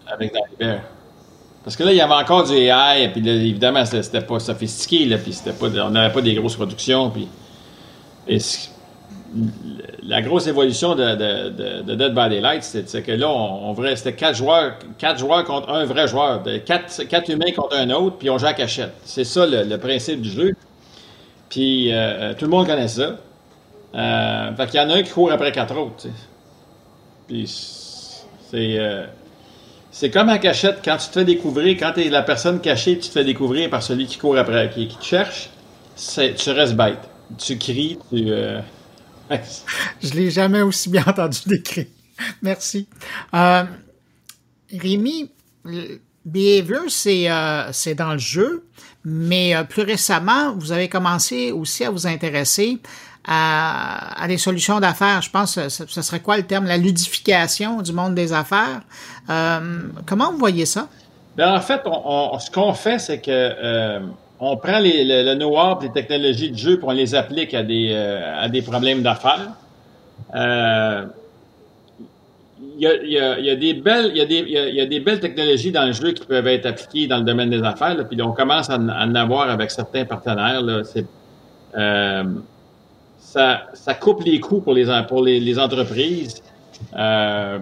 avec Naughty Bear. Parce que là, il y avait encore du AI, et puis là, évidemment, c'était pas sophistiqué, là, puis c'était pas, on n'avait pas des grosses productions, puis. La grosse évolution de, Dead by Daylight, c'est que là, on, c'était quatre joueurs, quatre joueurs contre un vrai joueur, quatre, humains contre un autre, puis on joue à cachette. C'est ça le, principe du jeu. Puis euh, euh, tout le monde connaît ça. Euh, fait qu'il y en a un qui court après quatre autres. Puis c'est c'est comme à cachette quand tu te fais découvrir, quand tu es la personne cachée, tu te fais découvrir par celui qui court après, qui, qui te cherche. Tu restes bête. Tu cries, tu Je l'ai jamais aussi bien entendu décrire. Merci. Euh, Rémi, Behavior, c'est euh, c'est dans le jeu, mais euh, plus récemment, vous avez commencé aussi à vous intéresser à, des solutions d'affaires. Je pense que ce, serait quoi le terme? La ludification du monde des affaires. Euh, comment vous voyez ça? Bien, en fait, on, ce qu'on fait, c'est que euh, on prend les, le, le know-how, les technologies de jeu, pour on les applique à des, euh, à des problèmes d'affaires. Euh, il y, a, il, y a, des belles, il, y a y a des belles technologies dans le jeu qui peuvent être appliquées dans le domaine des affaires. puis on commence à, en avoir avec certains partenaires. Là, euh, ça, ça coupe les coûts pour les, pour les, entreprises. Euh,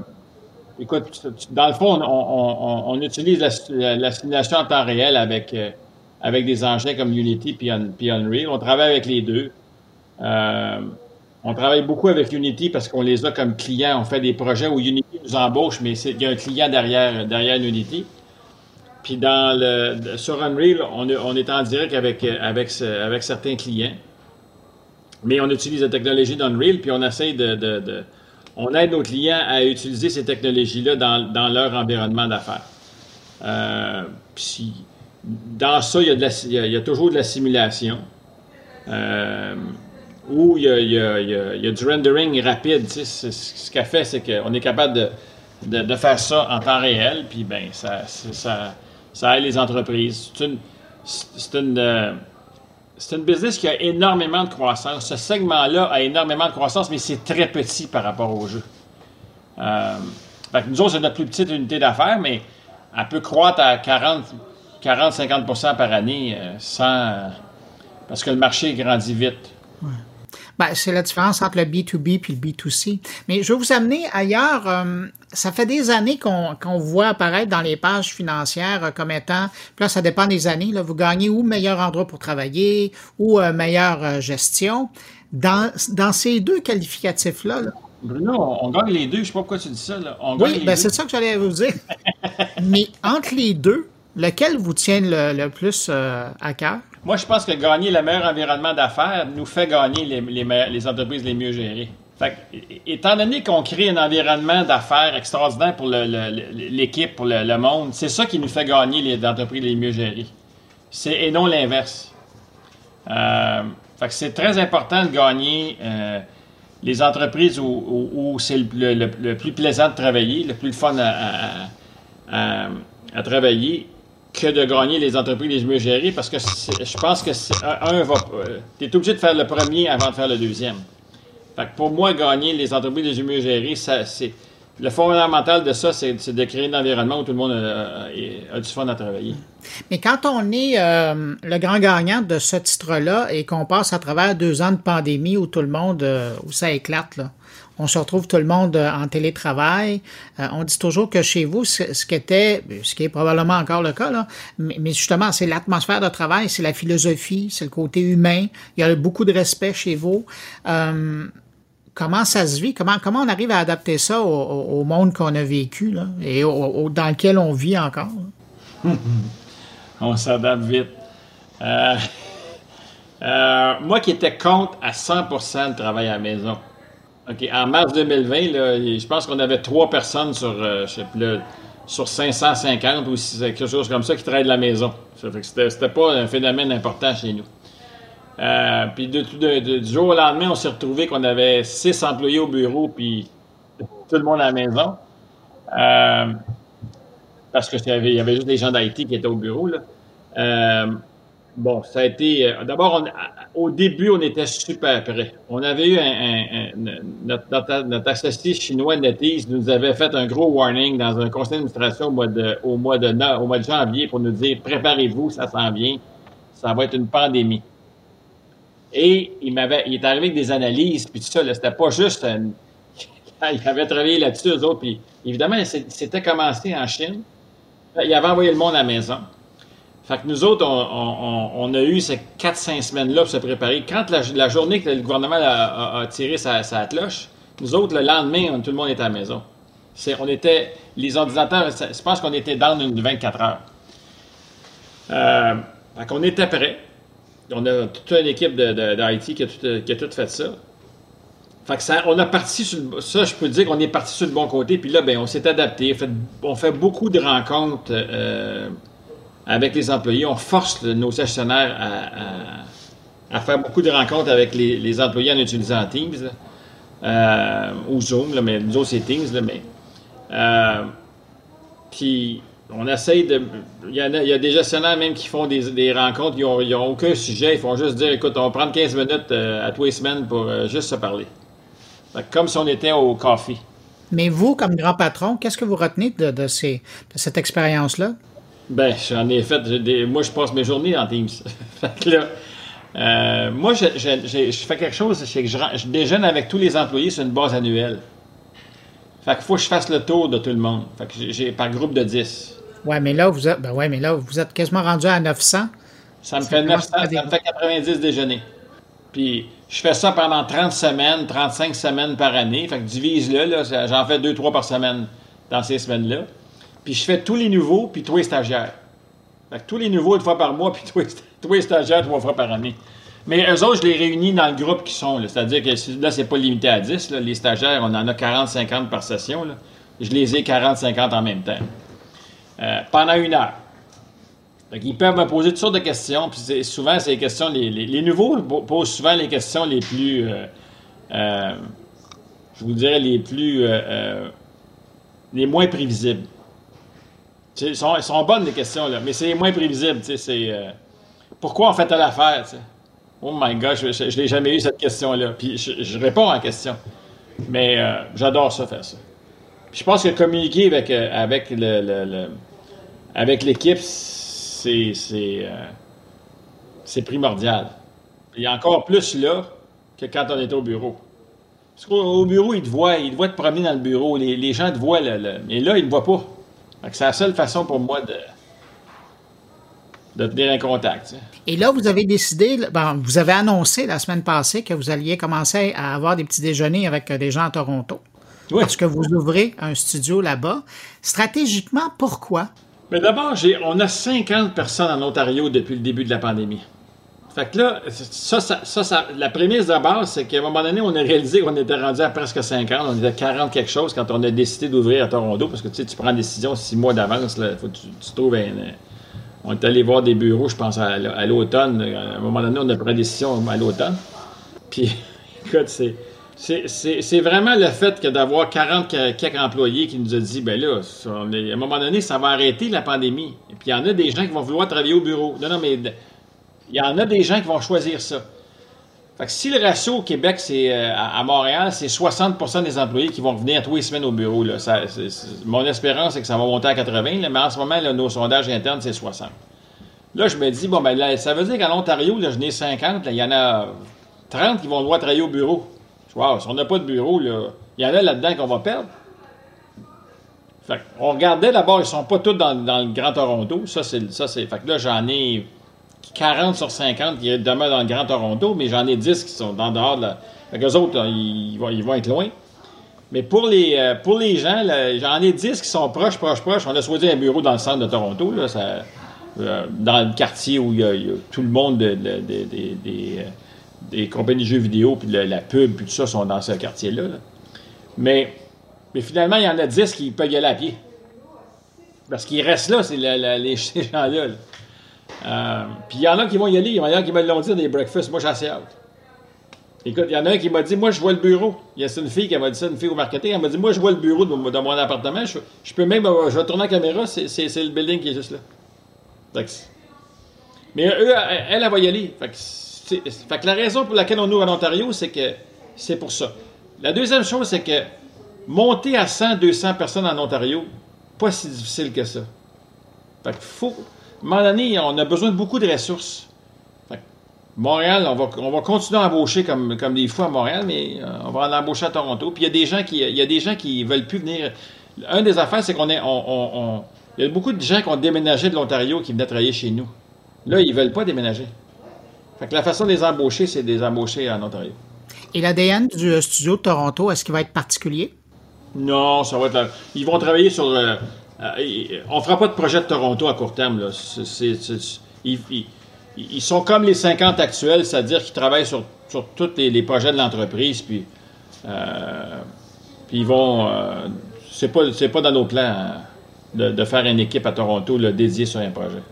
écoute, dans le fond, on, on, utilise la, la, simulation en temps réel avec, euh, avec des engins comme Unity puis, Unreal. On travaille avec les deux. Euh, on travaille beaucoup avec Unity parce qu'on les a comme clients. On fait des projets où Unity nous embauche, mais il y a un client derrière, derrière Unity. Puis dans le, sur Unreal, on, est en direct avec, avec, certains clients. Mais on utilise la technologie d'Unreal, puis on essaie de, On aide nos clients à utiliser ces technologies-là dans, dans, leur environnement d'affaires. Euh, puis dans ça, il y, a de la, toujours de la simulation. Euh, où il y, a, du rendering rapide. Ce qu'elle fait, c'est qu'on est capable de, faire ça en temps réel, puis ben ça, aide les entreprises. C'est une, c'est euh, business qui a énormément de croissance. Ce segment-là a énormément de croissance, mais c'est très petit par rapport au jeu. Euh, nous autres, c'est notre plus petite unité d'affaires, mais elle peut croître à 40-50% par année euh, sans, parce que le marché grandit vite. Ben, c'est la différence entre le B2B puis le B2C. Mais je vais vous amener ailleurs. Euh, ça fait des années qu'on voit apparaître dans les pages financières euh, comme étant, là, ça dépend des années, là, vous gagnez ou meilleur endroit pour travailler ou euh, meilleure gestion. Dans, dans ces deux qualificatifs-là, Bruno, on, gagne les deux. Je sais pas pourquoi tu dis ça. Là. oui, ben c'est ça que j'allais vous dire. Mais entre les deux, lequel vous tient le, plus à cœur? Moi, je pense que gagner le meilleur environnement d'affaires nous fait gagner les, entreprises les mieux gérées. Fait étant donné qu'on crée un environnement d'affaires extraordinaire pour l'équipe, pour le, monde, c'est ça qui nous fait gagner les entreprises les mieux gérées. et non l'inverse. Euh, c'est très important de gagner euh, les entreprises où, c'est le, plus plaisant de travailler, le plus fun à travailler que de gagner les entreprises les mieux gérées parce que je pense que un va. Euh, tu es obligé de faire le premier avant de faire le deuxième. Fait que pour moi, gagner les entreprises les mieux gérées, ça, c'est. Le fondamental de ça, c'est, de créer un environnement où tout le monde a, du fun à travailler. Mais quand on est euh, le grand gagnant de ce titre-là et qu'on passe à travers deux ans de pandémie où tout le monde, euh, où ça éclate, là, on se retrouve tout le monde euh, en télétravail. Euh, on dit toujours que chez vous, ce, qui était, ce qui est probablement encore le cas, là, mais, justement, c'est l'atmosphère de travail, c'est la philosophie, c'est le côté humain. Il y a beaucoup de respect chez vous. Euh, comment ça se vit? Comment, on arrive à adapter ça au, monde qu'on a vécu et dans lequel on vit encore? on s'adapte vite. moi qui étais contre à 100% de travail à la maison, OK. En mars 2020, je pense qu'on avait trois personnes sur, euh, sur 550 ou quelque chose comme ça qui travaillent de la maison. Ça fait que c'était, pas un phénomène important chez nous. Euh, puis du jour au lendemain, on s'est retrouvé qu'on avait six employés au bureau, puis tout le monde à la maison. Euh, parce qu'il y avait, juste des gens d'IT qui étaient au bureau. Là. Bon, ça a été. D'abord, au début, on était super prêts. On avait eu un, notre, notre, associé chinois NetEase nous avait fait un gros warning dans un conseil d'administration au mois de au mois de au mois de janvier pour nous dire préparez-vous, ça s'en vient, ça va être une pandémie. Et il m'avait, il est arrivé avec des analyses puis tout ça. C'était pas juste. il avait travaillé là-dessus eux autres. Puis évidemment, c'était commencé en Chine. Il avait envoyé le monde à la maison. Fait que nous autres, on, a eu ces 4-5 semaines-là pour se préparer. Quand la, journée que le gouvernement a, tiré sa, cloche, nous autres, le lendemain, tout le monde était à la maison. on était, les ordinateurs, je pense qu'on était dans une 24 heures. Euh, fait qu'on était prêts. On a toute une équipe d'IT qui, qui, a tout fait ça. Fait que ça, on a parti sur le, ça, je peux dire qu'on est parti sur le bon côté. Puis là, ben, on s'est adapté. On fait, beaucoup de rencontres. Euh, avec les employés, on force nos gestionnaires à faire beaucoup de rencontres avec les, employés en utilisant Teams ou Zoom, mais nous autres, c'est Teams. mais, puis on essaye de. Il y, a, des gestionnaires même qui font des, rencontres, ils n'ont aucun sujet, ils font juste dire écoute, on va prendre 15 minutes euh, à tous les semaines pour euh, juste se parler. comme si on était au café. Mais vous, comme grand patron, qu'est-ce que vous retenez de cette expérience-là? Ben, j'en ai fait. moi, je passe mes journées en Teams. fait là, euh, moi, je, fais quelque chose, c'est que je déjeune avec tous les employés sur une base annuelle. Fait qu'il faut que je fasse le tour de tout le monde. Fait que j'ai par groupe de 10. Ouais, mais là, vous êtes, ben ouais, mais là, vous êtes quasiment rendu à 900. Ça me fait 900, ça me fait 90 déjeuners. Puis je fais ça pendant 30 semaines, 35 semaines par année. Fait que divise-le, là, j'en fais 2-3 par semaine dans ces semaines-là. Puis je fais tous les nouveaux, puis tous les stagiaires. Fait que tous les nouveaux une fois par mois, puis tous les stagiaires trois fois par année. Mais eux autres, je les réunis dans le groupe qui sont. C'est-à-dire que là, c'est pas limité à 10. Les stagiaires, on en a 40-50 par session. Je les ai 40-50 en même temps. Euh, pendant une heure. ils peuvent me poser toutes sortes de questions. Puis souvent, c'est les questions. Les, nouveaux posent souvent les questions les plus. Euh, euh, je vous dirais les plus. les moins prévisibles. Ils sont, sont, bonnes, les questions, là, mais c'est les moins prévisibles. C'est. pourquoi on fait telle affaire? Oh my God, je ne l'ai jamais eu cette question-là. Puis je, réponds à la question. Mais euh, j'adore ça, faire ça. Puis je pense que communiquer avec, euh, avec, le, avec l'équipe, c'est, c'est, euh, c'est primordial. Il y a encore plus là que quand on est au bureau. Parce qu'au bureau, ils te voient, ils te voient te promener dans le bureau. Les, gens te voient, mais là, ils ne voient pas. C'est la seule façon pour moi de, de tenir un contact. Et là, vous avez décidé, vous avez annoncé la semaine passée que vous alliez commencer à avoir des petits déjeuners avec des gens à Toronto. Oui. Parce que vous ouvrez un studio là-bas? Stratégiquement, pourquoi? Mais d'abord, on a 50 personnes en Ontario depuis le début de la pandémie. Fait que là, ça, ça, la prémisse de base, c'est qu'à un moment donné, on a réalisé qu'on était rendu à presque 50, on était 40 quelque chose quand on a décidé d'ouvrir à Toronto, parce que tu sais, tu prends une décision six mois d'avance, faut que tu, trouves un, on est allé voir des bureaux, je pense, à, l'automne. À un moment donné, on a pris la décision à l'automne. Puis, écoute, c'est. C'est vraiment le fait que d'avoir 40 quelques employés qui nous a dit, ben là, à un moment donné, ça va arrêter la pandémie. Et puis il y en a des gens qui vont vouloir travailler au bureau. Non, non, mais il y en a des gens qui vont choisir ça. Fait que si le ratio au Québec, c'est euh, à Montréal, c'est 60% des employés qui vont venir tous les semaines au bureau. Là. mon espérance, c'est que ça va monter à 80, mais en ce moment, nos sondages internes, c'est 60. Là, je me dis, bon, ben là, ça veut dire qu'en Ontario, là, je n'ai 50, il y en a 30 qui vont devoir travailler au bureau. Wow, si on n'a pas de bureau, là, il y en a là-dedans qu'on va perdre. Fait on regardait d'abord, ils sont pas tous dans, le Grand Toronto. Ça, c'est. Ça, c'est. Fait que là, j'en ai 40 sur 50 qui demeurent dans le Grand Toronto, mais j'en ai 10 qui sont dans dehors de la. Autres, ils vont, être loin. Mais pour les, euh, gens, j'en ai 10 qui sont proches, proches, proches. On a choisi un bureau dans le centre de Toronto, euh, dans le quartier où il y a, tout le monde des, euh, des, compagnies de jeux vidéo, puis la, pub, puis tout ça sont dans ce quartier-là. Mais, finalement, il y en a 10 qui peuvent y aller à pied. Parce qu'ils restent là, c'est les, gens-là. là euh, puis il y en a qui vont y aller, il y en a qui me l'ont dit des breakfasts. Moi, j'ai assez hâte. Écoute, il y en a un qui m'a dit, moi, je vois le bureau. Il y a une fille qui m'a dit ça, une fille au marketing. Elle m'a dit, moi, je vois le bureau de, mon appartement. Je, peux même, je vais tourner la caméra, c'est le building qui est juste là. mais eux, elle, elle, va y aller. Fait la raison pour laquelle on ouvre en Ontario, c'est que c'est pour ça. La deuxième chose, c'est que monter à 100, 200 personnes en Ontario, pas si difficile que ça. Fait que faut, un moment donné, on a besoin de beaucoup de ressources. Montréal, on va, on va continuer à embaucher comme, comme des fois à Montréal, mais euh, on va en embaucher à Toronto. Puis il y a des gens qui il y a des gens qui veulent plus venir. Un des affaires, c'est qu'on est. On, il y a beaucoup de gens qui ont déménagé de l'Ontario qui venaient travailler chez nous. Là, ils ne veulent pas déménager. Fait que la façon de les embaucher, c'est de les embaucher en Ontario. Et l'ADN du euh, studio de Toronto, est-ce qu'il va être particulier? Non, ça va être. Ils vont travailler sur. Euh, euh, on ne fera pas de projet de Toronto à court terme. ils, sont comme les 50 actuels, c'est-à-dire qu'ils travaillent sur, tous les, projets de l'entreprise, puis, euh, ils vont. Euh, c'est pas, pas dans nos plans de, faire une équipe à Toronto dédiée sur un projet.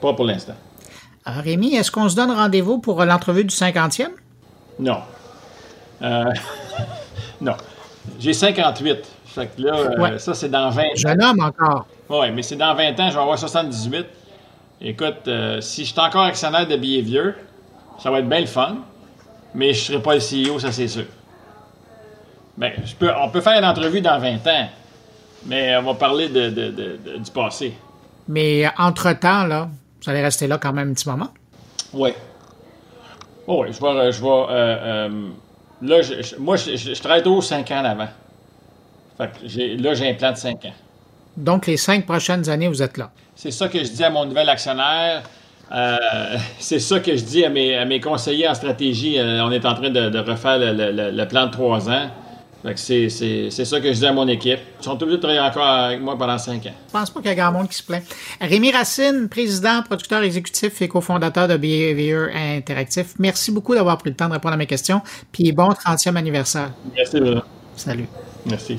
Pas pour l'instant. Euh, Rémi, est-ce qu'on se donne rendez-vous pour l'entrevue du 50e? Non. Euh, non. J'ai 58. Fait que là, euh, ça, c'est dans 20 ans. Jeune homme encore. Oui, mais c'est dans 20 ans, je vais avoir 78. Écoute, si je suis encore actionnaire de billets vieux, ça va être bien le fun, mais je ne serai pas le CEO, ça c'est sûr. Ben, je peux, on peut faire une entrevue dans 20 ans, mais on va parler de, du passé. Mais entre-temps, là, vous allez rester là quand même un petit moment? Oui. Oh, oui, je vais. Je vais euh, euh, là, moi, je, travaille toujours 5 ans avant. Fait que là, j'ai un plan de 5 ans. Donc, les 5 prochaines années, vous êtes là? C'est ça que je dis à mon nouvel actionnaire. Euh, c'est ça que je dis à mes, à mes conseillers en stratégie. on est en train de, refaire le, le, plan de 3 ans. C'est ça que je dis à mon équipe. Ils sont obligés de travailler encore avec moi pendant cinq ans. Je pense pas qu'il y a grand monde qui se plaint. Rémi Racine, président, producteur exécutif et cofondateur de Behavior Interactif, merci beaucoup d'avoir pris le temps de répondre à mes questions. Puis bon 30e anniversaire. Merci. Salut. Merci.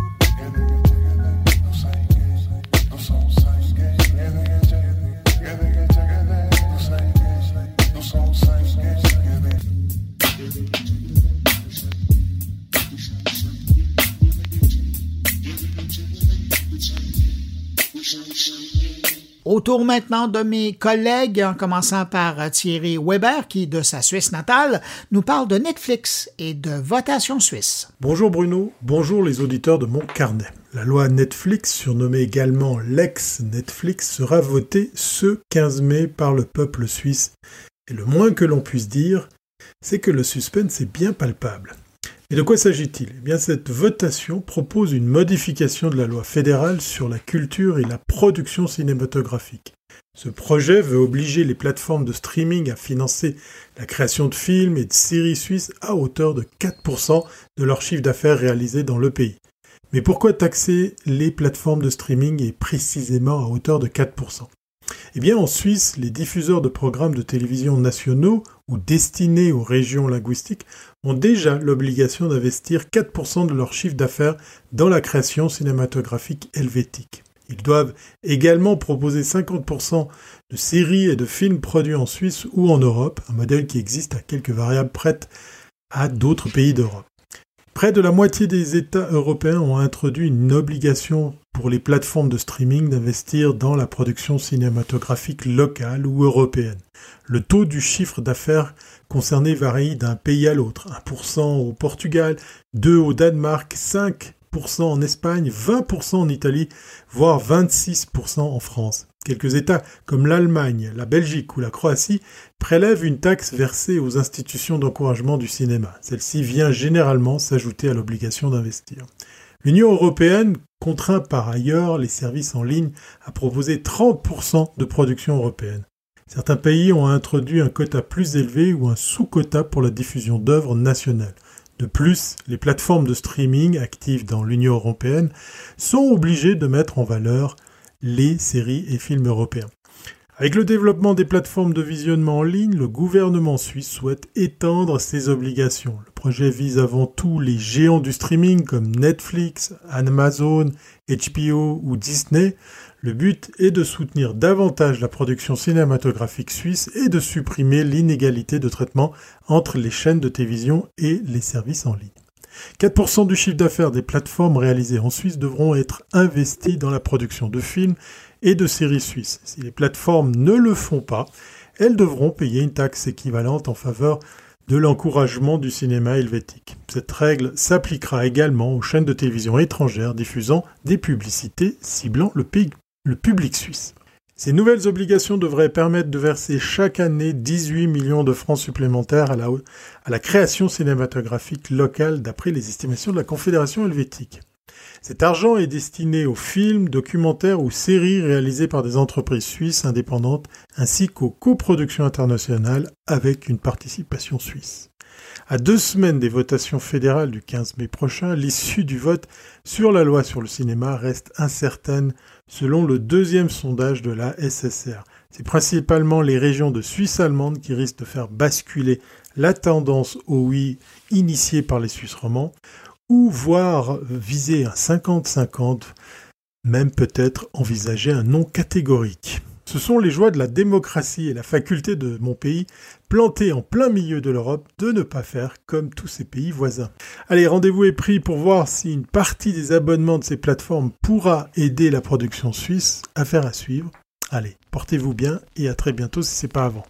Autour maintenant de mes collègues, en commençant par Thierry Weber, qui, de sa Suisse natale, nous parle de Netflix et de votation suisse. Bonjour Bruno, bonjour les auditeurs de mon carnet. La loi Netflix, surnommée également l'ex-Netflix, sera votée ce 15 mai par le peuple suisse. Et le moins que l'on puisse dire, c'est que le suspense est bien palpable. Et de quoi s'agit-il? Eh bien, cette votation propose une modification de la loi fédérale sur la culture et la production cinématographique. Ce projet veut obliger les plateformes de streaming à financer la création de films et de séries suisses à hauteur de 4% de leur chiffre d'affaires réalisé dans le pays. Mais pourquoi taxer les plateformes de streaming et précisément à hauteur de 4% eh bien, en Suisse, les diffuseurs de programmes de télévision nationaux ou destinés aux régions linguistiques ont déjà l'obligation d'investir 4% de leur chiffre d'affaires dans la création cinématographique helvétique. Ils doivent également proposer 50% de séries et de films produits en Suisse ou en Europe, un modèle qui existe à quelques variables prêtes à d'autres pays d'Europe. Près de la moitié des États européens ont introduit une obligation pour les plateformes de streaming d'investir dans la production cinématographique locale ou européenne. Le taux du chiffre d'affaires concerné varie d'un pays à l'autre. 1% au Portugal, 2 au Danemark, 5% en Espagne, 20% en Italie, voire 26% en France. Quelques États comme l'Allemagne, la Belgique ou la Croatie prélèvent une taxe versée aux institutions d'encouragement du cinéma. Celle-ci vient généralement s'ajouter à l'obligation d'investir. L'Union européenne contraint par ailleurs les services en ligne à proposer 30% de production européenne. Certains pays ont introduit un quota plus élevé ou un sous-quota pour la diffusion d'œuvres nationales. De plus, les plateformes de streaming actives dans l'Union européenne sont obligées de mettre en valeur les séries et films européens. Avec le développement des plateformes de visionnement en ligne, le gouvernement suisse souhaite étendre ses obligations. Le projet vise avant tout les géants du streaming comme Netflix, Amazon, HBO ou Disney. Le but est de soutenir davantage la production cinématographique suisse et de supprimer l'inégalité de traitement entre les chaînes de télévision et les services en ligne. 4% du chiffre d'affaires des plateformes réalisées en Suisse devront être investis dans la production de films et de séries suisses. Si les plateformes ne le font pas, elles devront payer une taxe équivalente en faveur de l'encouragement du cinéma helvétique. Cette règle s'appliquera également aux chaînes de télévision étrangères diffusant des publicités ciblant le, le public suisse. Ces nouvelles obligations devraient permettre de verser chaque année 18 millions de francs supplémentaires à la, création cinématographique locale d'après les estimations de la Confédération helvétique. Cet argent est destiné aux films, documentaires ou séries réalisés par des entreprises suisses indépendantes ainsi qu'aux coproductions internationales avec une participation suisse. À deux semaines des votations fédérales du 15 mai prochain, l'issue du vote sur la loi sur le cinéma reste incertaine selon le deuxième sondage de la SSR. C'est principalement les régions de Suisse allemande qui risquent de faire basculer la tendance au oui initiée par les Suisses romands, ou voire viser un 50-50, même peut-être envisager un non catégorique. Ce sont les joies de la démocratie et la faculté de mon pays, planté en plein milieu de l'Europe, de ne pas faire comme tous ces pays voisins. Allez, rendez-vous est pris pour voir si une partie des abonnements de ces plateformes pourra aider la production suisse. à faire à suivre. Allez, portez-vous bien et à très bientôt si c'est pas avant.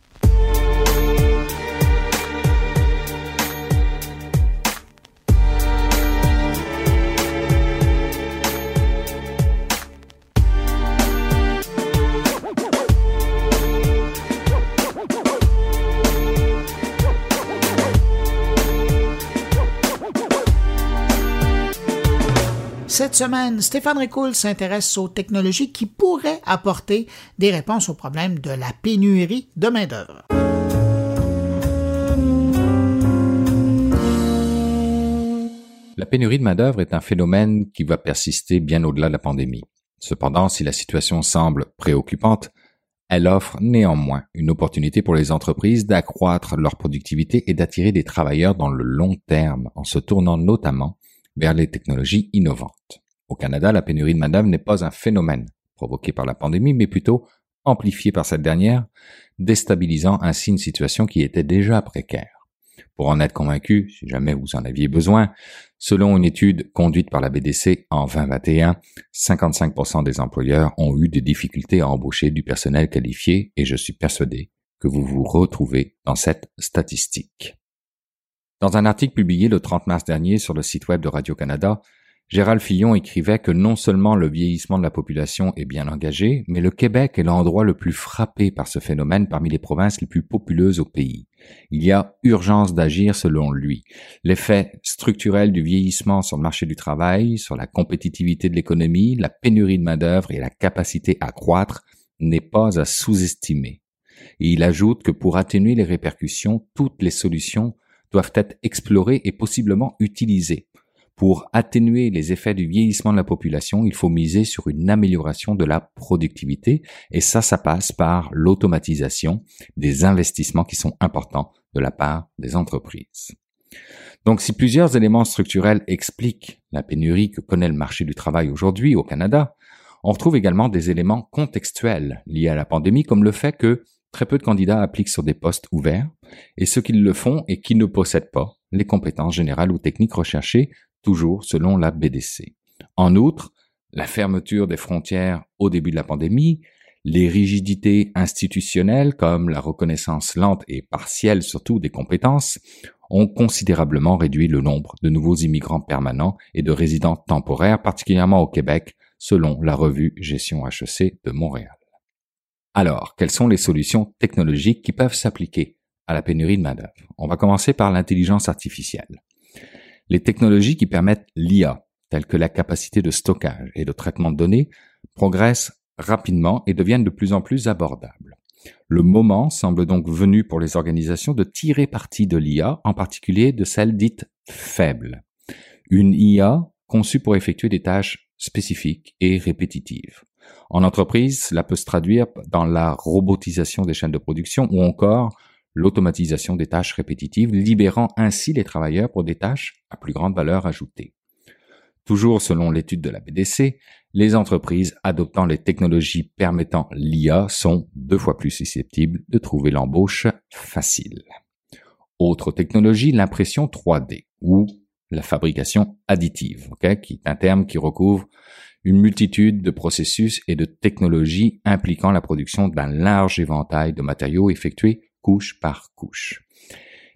Cette semaine, Stéphane Ricoul s'intéresse aux technologies qui pourraient apporter des réponses aux problèmes de la pénurie de main-d'œuvre. La pénurie de main-d'œuvre est un phénomène qui va persister bien au-delà de la pandémie. Cependant, si la situation semble préoccupante, elle offre néanmoins une opportunité pour les entreprises d'accroître leur productivité et d'attirer des travailleurs dans le long terme en se tournant notamment vers les technologies innovantes. Au Canada, la pénurie de main-d'œuvre n'est pas un phénomène provoqué par la pandémie, mais plutôt amplifié par cette dernière, déstabilisant ainsi une situation qui était déjà précaire. Pour en être convaincu, si jamais vous en aviez besoin, selon une étude conduite par la BDC en 2021, 55% des employeurs ont eu des difficultés à embaucher du personnel qualifié et je suis persuadé que vous vous retrouvez dans cette statistique. Dans un article publié le 30 mars dernier sur le site web de Radio-Canada, Gérald Fillon écrivait que non seulement le vieillissement de la population est bien engagé, mais le Québec est l'endroit le plus frappé par ce phénomène parmi les provinces les plus populeuses au pays. Il y a urgence d'agir selon lui. L'effet structurel du vieillissement sur le marché du travail, sur la compétitivité de l'économie, la pénurie de main-d'œuvre et la capacité à croître n'est pas à sous-estimer. Et il ajoute que pour atténuer les répercussions, toutes les solutions doivent être explorées et possiblement utilisées. Pour atténuer les effets du vieillissement de la population, il faut miser sur une amélioration de la productivité et ça, ça passe par l'automatisation des investissements qui sont importants de la part des entreprises. Donc si plusieurs éléments structurels expliquent la pénurie que connaît le marché du travail aujourd'hui au Canada, on retrouve également des éléments contextuels liés à la pandémie comme le fait que Très peu de candidats appliquent sur des postes ouverts, et ceux qui le font et qui ne possèdent pas les compétences générales ou techniques recherchées, toujours selon la BDC. En outre, la fermeture des frontières au début de la pandémie, les rigidités institutionnelles comme la reconnaissance lente et partielle surtout des compétences ont considérablement réduit le nombre de nouveaux immigrants permanents et de résidents temporaires, particulièrement au Québec, selon la revue Gestion HEC de Montréal. Alors, quelles sont les solutions technologiques qui peuvent s'appliquer à la pénurie de main-d'œuvre? On va commencer par l'intelligence artificielle. Les technologies qui permettent l'IA, telles que la capacité de stockage et de traitement de données, progressent rapidement et deviennent de plus en plus abordables. Le moment semble donc venu pour les organisations de tirer parti de l'IA, en particulier de celle dite faible. Une IA conçue pour effectuer des tâches spécifiques et répétitives. En entreprise, cela peut se traduire dans la robotisation des chaînes de production ou encore l'automatisation des tâches répétitives, libérant ainsi les travailleurs pour des tâches à plus grande valeur ajoutée. Toujours selon l'étude de la BDC, les entreprises adoptant les technologies permettant l'IA sont deux fois plus susceptibles de trouver l'embauche facile. Autre technologie, l'impression 3D ou la fabrication additive, qui est un terme qui recouvre une multitude de processus et de technologies impliquant la production d'un large éventail de matériaux effectués couche par couche.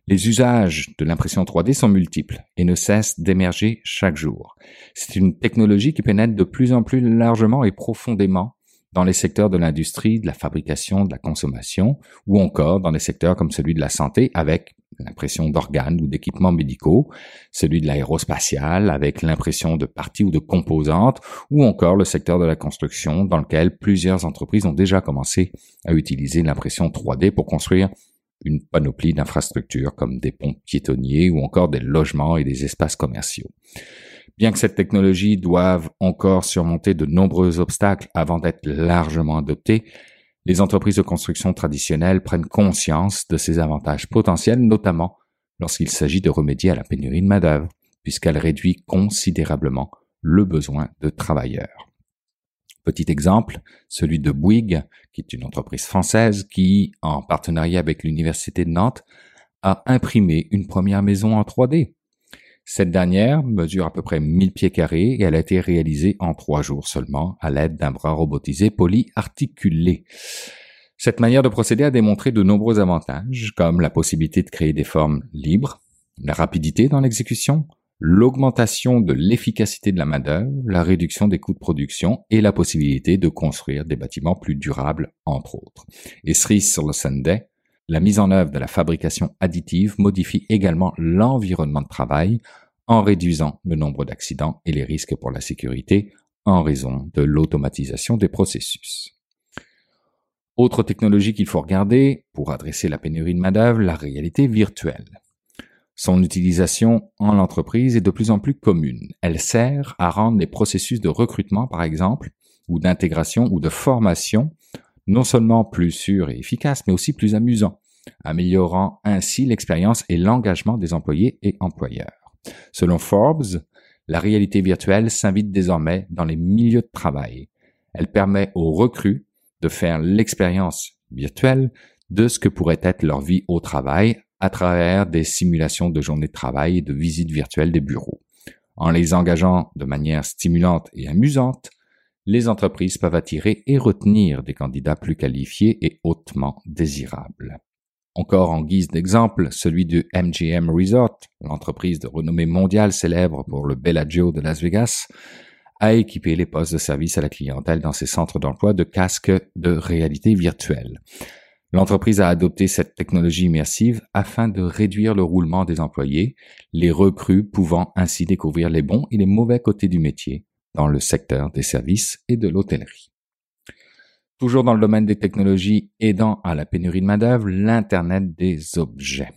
Les usages de l'impression 3D sont multiples et ne cessent d'émerger chaque jour. C'est une technologie qui pénètre de plus en plus largement et profondément dans les secteurs de l'industrie, de la fabrication, de la consommation, ou encore dans les secteurs comme celui de la santé avec l'impression d'organes ou d'équipements médicaux, celui de l'aérospatial avec l'impression de parties ou de composantes, ou encore le secteur de la construction dans lequel plusieurs entreprises ont déjà commencé à utiliser l'impression 3D pour construire une panoplie d'infrastructures comme des ponts piétonniers ou encore des logements et des espaces commerciaux. Bien que cette technologie doive encore surmonter de nombreux obstacles avant d'être largement adoptée, les entreprises de construction traditionnelles prennent conscience de ces avantages potentiels, notamment lorsqu'il s'agit de remédier à la pénurie de main-d'œuvre, puisqu'elle réduit considérablement le besoin de travailleurs. Petit exemple, celui de Bouygues, qui est une entreprise française qui, en partenariat avec l'Université de Nantes, a imprimé une première maison en 3D. Cette dernière mesure à peu près 1000 pieds carrés et elle a été réalisée en trois jours seulement à l'aide d'un bras robotisé polyarticulé. Cette manière de procéder a démontré de nombreux avantages, comme la possibilité de créer des formes libres, la rapidité dans l'exécution, l'augmentation de l'efficacité de la main-d'œuvre, la réduction des coûts de production et la possibilité de construire des bâtiments plus durables, entre autres. Et sur le Sunday, la mise en œuvre de la fabrication additive modifie également l'environnement de travail en réduisant le nombre d'accidents et les risques pour la sécurité en raison de l'automatisation des processus. Autre technologie qu'il faut regarder pour adresser la pénurie de main-d'œuvre, la réalité virtuelle. Son utilisation en entreprise est de plus en plus commune. Elle sert à rendre les processus de recrutement, par exemple, ou d'intégration ou de formation non seulement plus sûr et efficace, mais aussi plus amusant, améliorant ainsi l'expérience et l'engagement des employés et employeurs. Selon Forbes, la réalité virtuelle s'invite désormais dans les milieux de travail. Elle permet aux recrues de faire l'expérience virtuelle de ce que pourrait être leur vie au travail à travers des simulations de journées de travail et de visites virtuelles des bureaux. En les engageant de manière stimulante et amusante, les entreprises peuvent attirer et retenir des candidats plus qualifiés et hautement désirables. Encore en guise d'exemple, celui de MGM Resort, l'entreprise de renommée mondiale célèbre pour le Bellagio de Las Vegas, a équipé les postes de service à la clientèle dans ses centres d'emploi de casques de réalité virtuelle. L'entreprise a adopté cette technologie immersive afin de réduire le roulement des employés, les recrues pouvant ainsi découvrir les bons et les mauvais côtés du métier dans le secteur des services et de l'hôtellerie. Toujours dans le domaine des technologies aidant à la pénurie de main-d'œuvre, l'Internet des objets.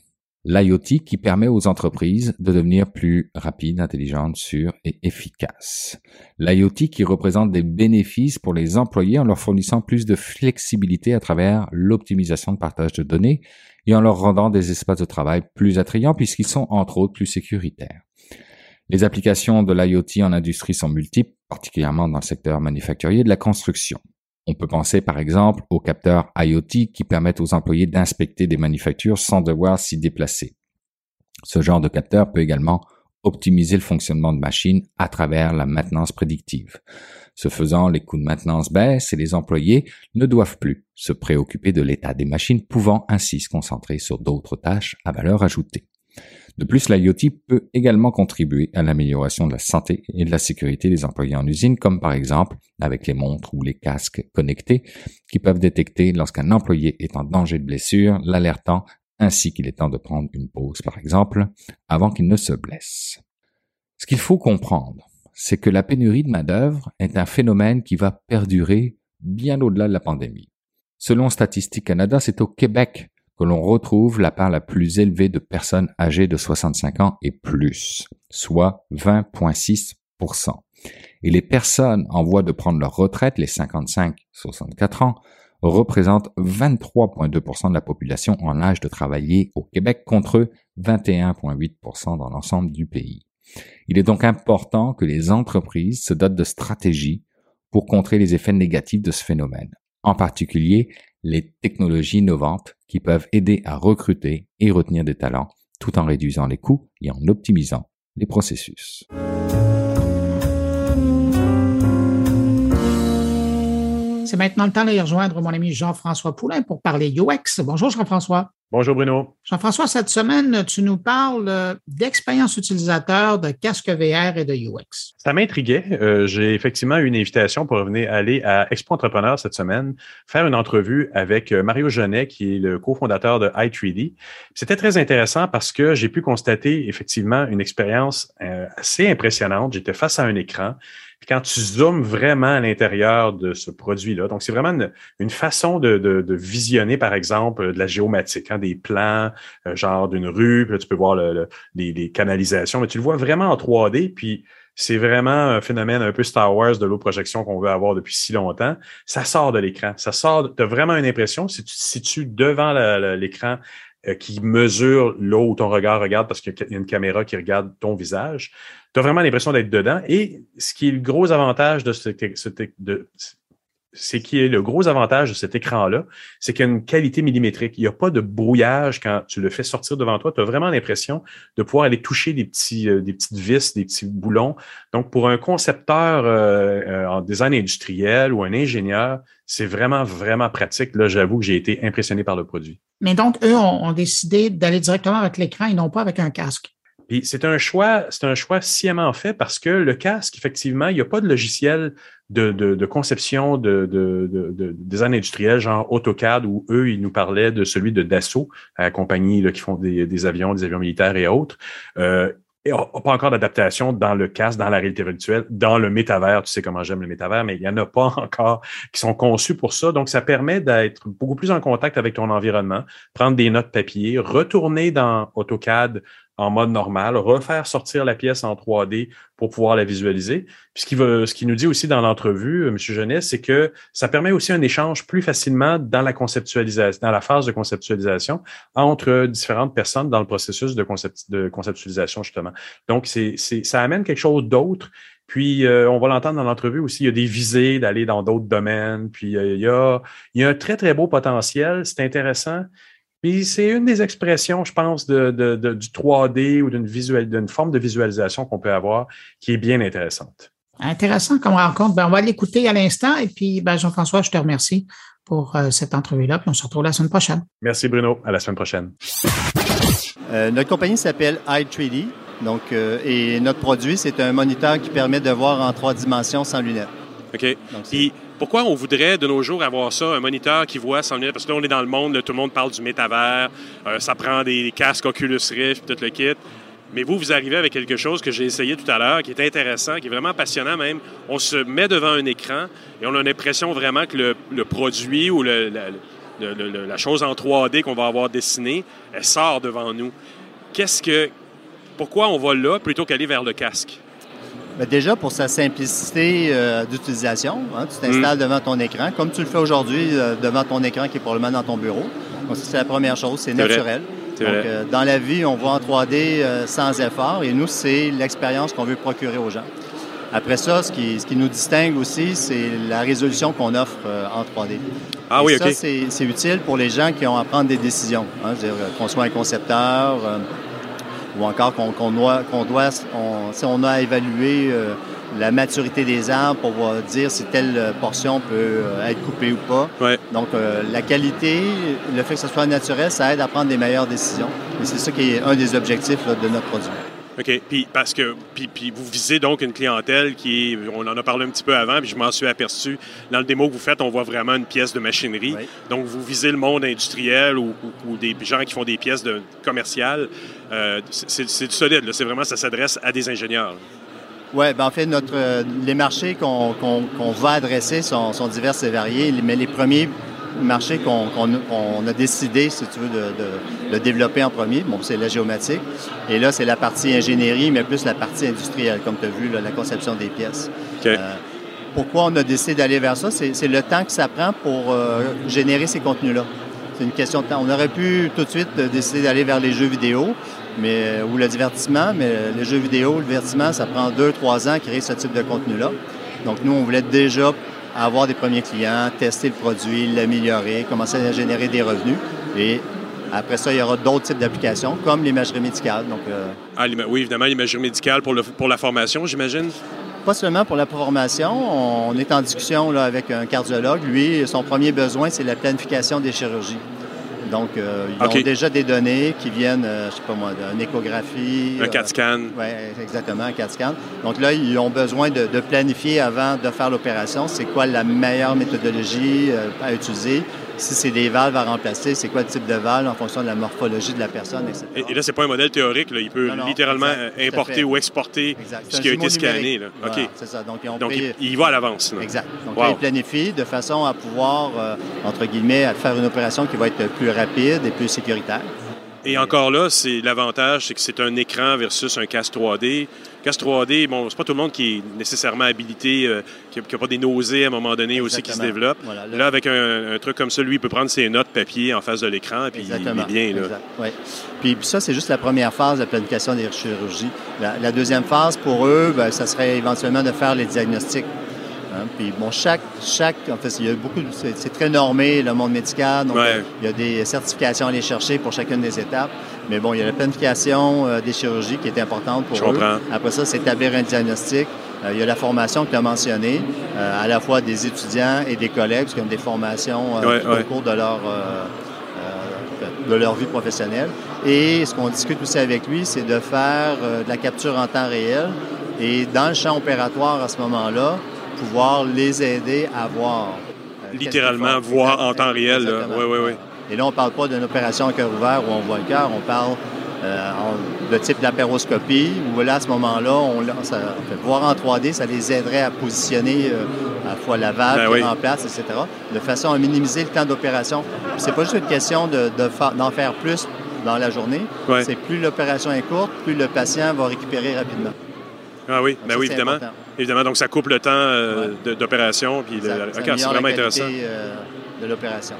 L'IoT qui permet aux entreprises de devenir plus rapides, intelligentes, sûres et efficaces. L'IoT qui représente des bénéfices pour les employés en leur fournissant plus de flexibilité à travers l'optimisation de partage de données et en leur rendant des espaces de travail plus attrayants puisqu'ils sont entre autres plus sécuritaires. Les applications de l'IoT en industrie sont multiples, particulièrement dans le secteur manufacturier de la construction. On peut penser par exemple aux capteurs IoT qui permettent aux employés d'inspecter des manufactures sans devoir s'y déplacer. Ce genre de capteur peut également optimiser le fonctionnement de machines à travers la maintenance prédictive. Ce faisant, les coûts de maintenance baissent et les employés ne doivent plus se préoccuper de l'état des machines, pouvant ainsi se concentrer sur d'autres tâches à valeur ajoutée. De plus, l'IoT peut également contribuer à l'amélioration de la santé et de la sécurité des employés en usine, comme par exemple avec les montres ou les casques connectés qui peuvent détecter lorsqu'un employé est en danger de blessure, l'alertant ainsi qu'il est temps de prendre une pause, par exemple, avant qu'il ne se blesse. Ce qu'il faut comprendre, c'est que la pénurie de main-d'œuvre est un phénomène qui va perdurer bien au-delà de la pandémie. Selon Statistique Canada, c'est au Québec que l'on retrouve la part la plus élevée de personnes âgées de 65 ans et plus, soit 20,6% Et les personnes en voie de prendre leur retraite, les 55-64 ans, représentent 23,2% de la population en âge de travailler au Québec contre 21,8% dans l'ensemble du pays. Il est donc important que les entreprises se dotent de stratégies pour contrer les effets négatifs de ce phénomène, en particulier les technologies innovantes qui peuvent aider à recruter et retenir des talents tout en réduisant les coûts et en optimisant les processus. C'est maintenant le temps d'aller rejoindre mon ami Jean-François Poulain pour parler UX. Bonjour Jean-François. Bonjour Bruno. Jean-François, cette semaine, tu nous parles euh, d'expérience utilisateur, de casque VR et de UX. Ça m'intriguait. Euh, j'ai effectivement eu une invitation pour venir aller à Expo Entrepreneur cette semaine, faire une entrevue avec euh, Mario Genet, qui est le cofondateur de i3D. C'était très intéressant parce que j'ai pu constater effectivement une expérience assez impressionnante. J'étais face à un écran. Quand tu zoomes vraiment à l'intérieur de ce produit-là, donc c'est vraiment une, façon de, de, visionner, par exemple, de la géomatique, hein, des plans, euh, genre d'une rue, puis tu peux voir le, les, les, canalisations, mais tu le vois vraiment en 3D, puis c'est vraiment un phénomène un peu Star Wars de l'eau projection qu'on veut avoir depuis si longtemps. Ça sort de l'écran. Ça sort, tu as vraiment une impression, si tu te situes devant l'écran, euh, qui mesure là où ton regard regarde parce qu'il y a une caméra qui regarde ton visage. Tu as vraiment l'impression d'être dedans. Et ce qui est le gros avantage de, ce, de, c'est qui est le gros avantage de cet écran-là, c'est qu'il y a une qualité millimétrique. Il n'y a pas de brouillage quand tu le fais sortir devant toi. Tu as vraiment l'impression de pouvoir aller toucher des, petits, euh, des petites vis, des petits boulons. Donc, pour un concepteur euh, euh, en design industriel ou un ingénieur, c'est vraiment, vraiment pratique. Là, j'avoue que j'ai été impressionné par le produit. Mais donc, eux ont décidé d'aller directement avec l'écran et non pas avec un casque. Puis c'est un choix, c'est un choix sciemment fait parce que le casque, effectivement, il n'y a pas de logiciel de, conception de, de, de, design industriel, genre AutoCAD, où eux, ils nous parlaient de celui de Dassault, la compagnie là, qui font des, avions, des avions militaires et autres. Euh, et pas encore d'adaptation dans le casque, dans la réalité virtuelle, dans le métavers. Tu sais comment j'aime le métavers, mais il n'y en a pas encore qui sont conçus pour ça. Donc, ça permet d'être beaucoup plus en contact avec ton environnement, prendre des notes papier, retourner dans AutoCAD en mode normal, refaire sortir la pièce en 3D pour pouvoir la visualiser. Puis ce qui, veut, ce qui nous dit aussi dans l'entrevue, euh, M. Jeunesse, c'est que ça permet aussi un échange plus facilement dans la conceptualisation, dans la phase de conceptualisation entre différentes personnes dans le processus de, de conceptualisation, justement. Donc, c'est, ça amène quelque chose d'autre. Puis, euh, on va l'entendre dans l'entrevue aussi, il y a des visées d'aller dans d'autres domaines. Puis, euh, il, y a, il y a un très, très beau potentiel. C'est intéressant. Puis c'est une des expressions, je pense, de, du 3D ou d'une visuelle, d'une forme de visualisation qu'on peut avoir qui est bien intéressante. Intéressant comme rencontre. Ben, on va l'écouter à l'instant. Et puis, ben, Jean-François, je te remercie pour euh, cette entrevue-là. Puis on se retrouve la semaine prochaine. Merci, Bruno. À la semaine prochaine. Euh, notre compagnie s'appelle i3D. Donc, euh, et notre produit, c'est un moniteur qui permet de voir en trois dimensions sans lunettes. OK. Donc, pourquoi on voudrait de nos jours avoir ça, un moniteur qui voit sans lunettes? Parce que là, on est dans le monde, tout le monde parle du métavers, euh, ça prend des casques Oculus Rift, tout le kit. Mais vous, vous arrivez avec quelque chose que j'ai essayé tout à l'heure, qui est intéressant, qui est vraiment passionnant même. On se met devant un écran et on a l'impression vraiment que le, produit ou la, la, chose en 3D qu'on va avoir dessinée, elle sort devant nous. Qu'est-ce que... Pourquoi on va là plutôt qu'aller vers le casque? Déjà, pour sa simplicité euh, d'utilisation, hein, tu t'installes mm. devant ton écran, comme tu le fais aujourd'hui euh, devant ton écran qui est probablement dans ton bureau. Donc, c'est la première chose, c'est naturel. Donc, euh, dans la vie, on voit en 3D sans effort et nous, c'est l'expérience qu'on veut procurer aux gens. Après ça, ce qui, ce qui nous distingue aussi, c'est la résolution qu'on offre en 3D. Ah oui, ça, c'est utile pour les gens qui ont à prendre des décisions. Hein, qu'on soit un concepteur, ou encore qu'on doit, qu'on doit on, on a évalué euh, la maturité des arbres pour dire si telle portion peut euh, être coupée ou pas. Donc, euh, la qualité, le fait que ce soit naturel, ça aide à prendre des meilleures décisions. Et c'est ça qui est un des objectifs de notre produit. OK. Puis parce que puis, vous visez donc une clientèle qui est, on en a parlé un petit peu avant, puis je m'en suis aperçu dans le démo que vous faites, on voit vraiment une pièce de machinerie. Donc vous visez le monde industriel ou, des gens qui font des pièces de, commerciales. Euh, c'est du solide. C'est vraiment ça s'adresse à des ingénieurs. Oui, ben en fait, notre, euh, les marchés qu'on va adresser sont, sont divers et variés, mais les premiers marché qu'on a décidé, si tu veux, de, développer en premier. Bon, c'est la géomatique. Et là, c'est la partie ingénierie, mais plus la partie industrielle, comme tu as vu, la conception des pièces. Euh, pourquoi on a décidé d'aller vers ça? C'est le temps que ça prend pour euh, générer ces contenus-là. C'est une question de temps. On aurait pu tout de suite décider d'aller vers les jeux vidéo mais, ou le divertissement, mais les jeux vidéo, le divertissement, ça prend deux, trois ans à créer ce type de contenu-là. Donc, nous, on voulait déjà avoir des premiers clients, tester le produit, l'améliorer, commencer à générer des revenus. Et après ça, il y aura d'autres types d'applications, comme l'imagerie médicale. Donc, euh, ah, oui, évidemment, l'imagerie médicale pour, le, pour la formation, j'imagine. Pas seulement pour la formation. On est en discussion là, avec un cardiologue. Lui, son premier besoin, c'est la planification des chirurgies. Donc, euh, ils ont déjà des données qui viennent, je euh, je sais pas moi, d'une échographie. Un CAT scan. oui, exactement, un CAT scan. Donc là, ils ont besoin de, planifier avant de faire l'opération. C'est quoi la meilleure méthodologie euh, à utiliser? Si c'est des valves à remplacer, c'est quoi le type de valve en fonction de la morphologie de la personne, etc. Et, là, c'est pas un modèle théorique. Là. Il peut littéralement importer ou exporter ce qui a été scanné. Là. OK. C'est ça. Donc, il, va à l'avance. Exact. Donc, il planifie de façon à pouvoir, euh, entre guillemets, faire une opération qui va être plus rapide et plus sécuritaire. Et encore là, c'est l'avantage, c'est que c'est un écran versus un casque 3D. Casque 3D, bon, c'est pas tout le monde qui est nécessairement habilité, euh, qui n'a pas des nausées à un moment donné aussi qui se développent. Voilà, là- là, avec un, un truc comme ça, lui, il peut prendre ses notes papier en face de l'écran, puis il est bien. Là. Exact. Puis puis ça, c'est juste la première phase de la planification des chirurgies. La, la deuxième phase, pour eux, ben, ça serait éventuellement de faire les diagnostics. Hein, Puis bon, chaque, chaque, en fait, il y a beaucoup, c'est très normé le monde médical, donc Ouais. il y a des certifications à aller chercher pour chacune des étapes. Mais bon, il y a la planification euh, des chirurgies qui est importante pour Je eux. comprends. Après ça, c'est établir un diagnostic. Euh, il y a la formation que tu as mentionnée, euh, à la fois des étudiants et des collègues, parce qu'ils ont des formations Ouais, tout ouais. au cours de leur, de leur vie professionnelle. Et ce qu'on discute aussi avec lui, c'est de faire de la capture en temps réel et dans le champ opératoire à ce moment-là, pouvoir les aider à voir. euh, Littéralement, voir en temps réel, là. Ouais, ouais, ouais. Et là, on ne parle pas d'une opération à cœur ouvert où on voit le cœur, on parle euh, en- de type lapéroscopie, où là, à ce moment-là, on, ça, en fait, voir en 3D, ça les aiderait à positionner euh, à la fois la valve Ben oui. remplace, etc., de façon à minimiser le temps d'opération. C'est pas juste une question de, de fa- d'en faire plus dans la journée. Ouais. C'est plus l'opération est courte, plus le patient va récupérer rapidement. Ah oui, Donc ben ça, oui, évidemment. important. Évidemment, donc ça coupe le temps euh, d'opération. Puis le- Ça- c'est vraiment la intéressant. euh, de l'opération.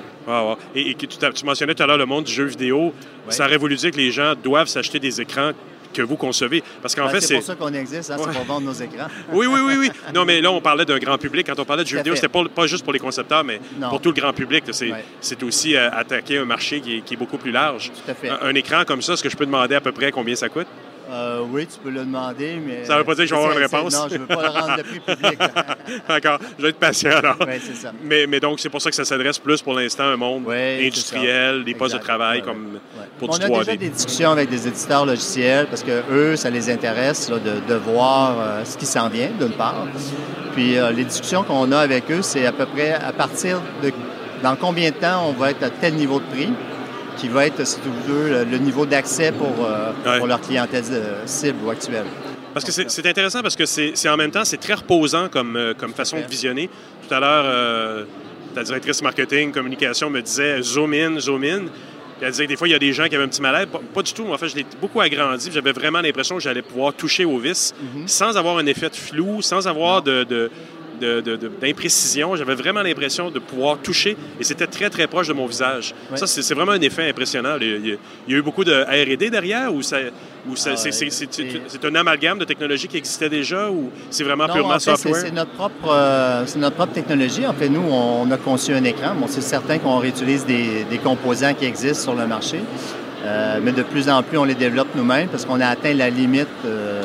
Et, tu, tu mentionnais tout à l'heure le monde du jeu vidéo. Ouais. Ça aurait voulu dire que les gens doivent s'acheter des écrans que vous concevez. Parce qu'en Ben, fait, c'est pour ça qu'on existe, hein, Ouais. c'est pour vendre nos écrans. Oui, oui, oui, oui. Non, mais là, on parlait d'un grand public. Quand on parlait de jeux vidéo, c'était pas, pas juste pour les concepteurs, mais Non. pour tout le grand public. C'est Ouais. aussi euh, attaquer un marché qui est, qui est beaucoup plus large. Tout à fait. Un, un écran comme ça, est-ce que je peux demander à peu près combien ça coûte? Euh, oui, tu peux le demander, mais... Ça veut pas dire que je vais avoir une réponse? Non, je ne veux pas le rendre le prix public. D'accord, je vais être patient alors. oui, c'est ça. Mais, mais donc, c'est pour ça que ça s'adresse plus pour l'instant à un monde industriel, des postes de travail Ouais, comme Ouais. pour On du a 3D. déjà des discussions avec des éditeurs logiciels parce que eux, ça les intéresse là, de, de voir euh, ce qui s'en vient, d'une part. Puis euh, les discussions qu'on a avec eux, c'est à peu près à partir de dans combien de temps on va être à tel niveau de prix qui va être, si tu veux, le, niveau d'accès pour, euh, Ouais. pour leur clientèle euh, cible ou actuelle. Parce que c'est intéressant parce que c'est en même temps, c'est très reposant comme, euh, comme façon de visionner. Tout à l'heure, ta directrice marketing, communication me disait zoom in, zoom in. Elle disait que des fois, il y a des gens qui avaient un petit malaise. Pas, pas du tout. En fait, je l'ai beaucoup agrandi. J'avais vraiment l'impression que j'allais pouvoir toucher au vis sans avoir un effet de flou, sans avoir de- de- d'imprécision. J'avais vraiment l'impression de pouvoir toucher et c'était très, très proche de mon visage. Ouais. Ça, c'est, vraiment un effet impressionnant. Il y a, il y a- il y a eu beaucoup de R&D derrière ou, ça, ou ça- Ah, c'est, un amalgame de technologies qui existait déjà ou c'est vraiment Non, purement en fait, software? C'est notre, propre, euh, c'est notre propre technologie. En fait, nous, on a conçu un écran. Bon, c'est certain qu'on réutilise des, des composants qui existent sur le marché, Euh, mais de plus en plus, on les développe nous-mêmes parce qu'on a atteint la limite euh,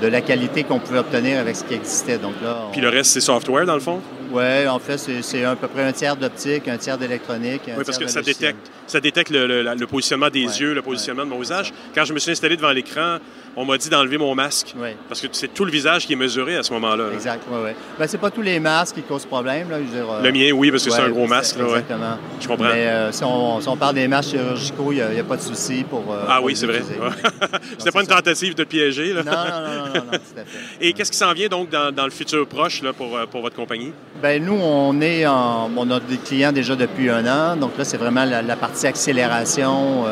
de la qualité qu'on pouvait obtenir avec ce qui existait. Donc là, on- Puis le reste, c'est software, dans le fond? ouais, en fait, c'est, à peu près un tiers d'optique, un tiers d'électronique, Oui, parce tiers que ça détecte, ça détecte le, le- la- le positionnement des Ouais, yeux, le positionnement ouais, de mon ça. Quand je me suis installé devant l'écran, on m'a dit d'enlever mon masque. Oui. Parce que c'est tout le visage qui est mesuré à ce moment-là. là. Exact, oui, oui. Ben, c'est pas tous les masques qui causent problème. Là, je veux dire, euh, Le mien, oui, parce que c'est un gros masque. là, ouais. Exactement. Je comprends. Mais euh, si, on, si on parle des masques chirurgicaux, il n'y a, pas de souci pour. euh, Ah pour oui, c'est vrai. C'était pas une ça. tentative de piéger. Là. Non, non, non, non, non, non, tout à fait. Et qu'est-ce qui s'en vient donc dans, dans le futur proche là, pour, pour votre compagnie? Ben nous, on est en, on a des clients déjà depuis un an. Donc là, c'est vraiment la, la partie accélération,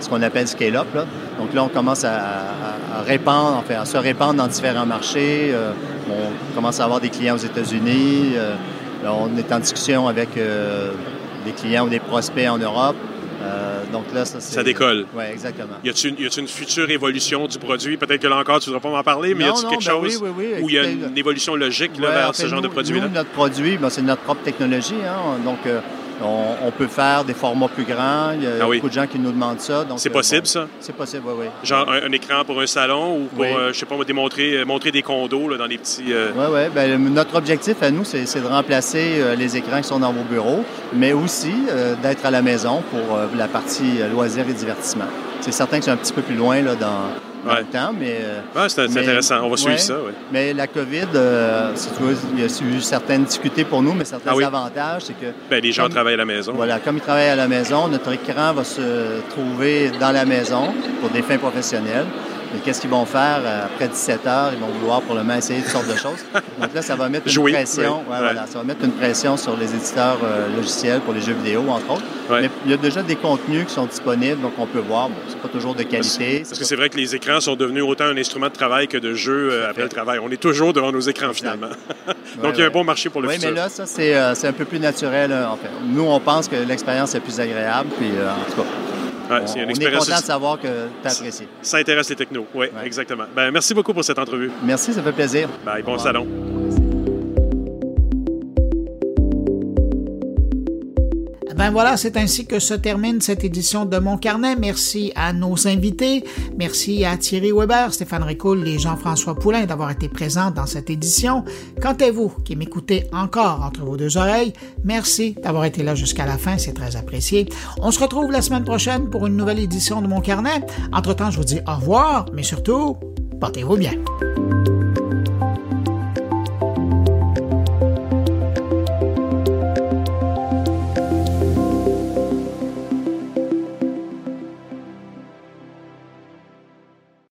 ce qu'on appelle scale-up. Donc là, on commence à, à- à répandre, enfin, à se répandre dans différents marchés. Euh, on commence à avoir des clients aux États-Unis. Euh, on est en discussion avec euh, des clients ou des prospects en Europe. Donc là, ça. Ça décolle. Oui, exactement. Y a-t-il une, y a-t-il une future évolution du produit? Peut-être que là encore, tu ne voudras pas m'en parler, mais y Non, a-t-il non, quelque ben chose oui, oui, oui. où il y a une évolution logique là, Ouais, vers en fait, ce genre de produit-là? Notre produit, ben, c'est notre propre technologie. hein. Donc, on, on peut faire des formats plus grands. Il y a Ah oui. beaucoup de gens qui nous demandent ça. C'est euh, possible, bon, ça? C'est possible, oui, oui. Genre un, un écran pour un salon ou pour, Oui. euh, je sais pas, démontrer, euh, montrer des condos là, dans les petits... euh, Oui, oui. Ben, notre objectif à nous, c'est de remplacer euh, les écrans qui sont dans vos bureaux, mais aussi d'être à la maison pour la partie loisirs et divertissement. C'est certain que c'est un petit peu plus loin là, dans, dans Ouais. le temps, mais, euh, Ah, c'est intéressant. On va suivre ouais. ça, oui. mais la COVID, euh, si tu veux, il y a eu certaines difficultés pour nous, mais certains Ah oui. avantages, c'est que Ben, les gens Comme- travaillent à la maison. Voilà, comme ils travaillent à la maison, notre écran va se trouver dans la maison pour des fins professionnelles. Mais qu'est-ce qu'ils vont faire euh, après 17 heures? Ils vont vouloir pour le moment essayer toutes sortes de choses. Donc là, ça va mettre une Jouer, pression. oui. ouais, Ouais. Voilà, ça va mettre une pression sur les éditeurs euh, logiciels pour les jeux vidéo, entre autres. Ouais. Mais il y a déjà des contenus qui sont disponibles, donc on peut voir. Bon, c'est pas toujours de qualité. Parce que c'est vrai que les écrans sont devenus autant un instrument de travail que de jeu euh, après le travail. On est toujours devant nos écrans Exact. finalement. Donc il y a un bon marché pour le Oui, futur. mais là, ça, c'est euh, un peu plus naturel. en fait. Nous, on pense que l'expérience est plus agréable. Puis, en tout cas, Ouais, on, c'est une on est expérience. content de savoir que tu as apprécié. Ça intéresse les technos. Oui, Ouais. exactement. Ben, merci beaucoup pour cette entrevue. Merci, ça fait plaisir. Bye, bon salon. Ben voilà, c'est ainsi que se termine cette édition de Mon Carnet. Merci à nos invités. Merci à Thierry Weber, Stéphane Ricoul et Jean-François Poulain d'avoir été présents dans cette édition. Quant à vous, qui m'écoutez encore entre vos deux oreilles, merci d'avoir été là jusqu'à la fin, c'est très apprécié. On se retrouve la semaine prochaine pour une nouvelle édition de Mon Carnet. Entre-temps, je vous dis au revoir, mais surtout, portez-vous bien.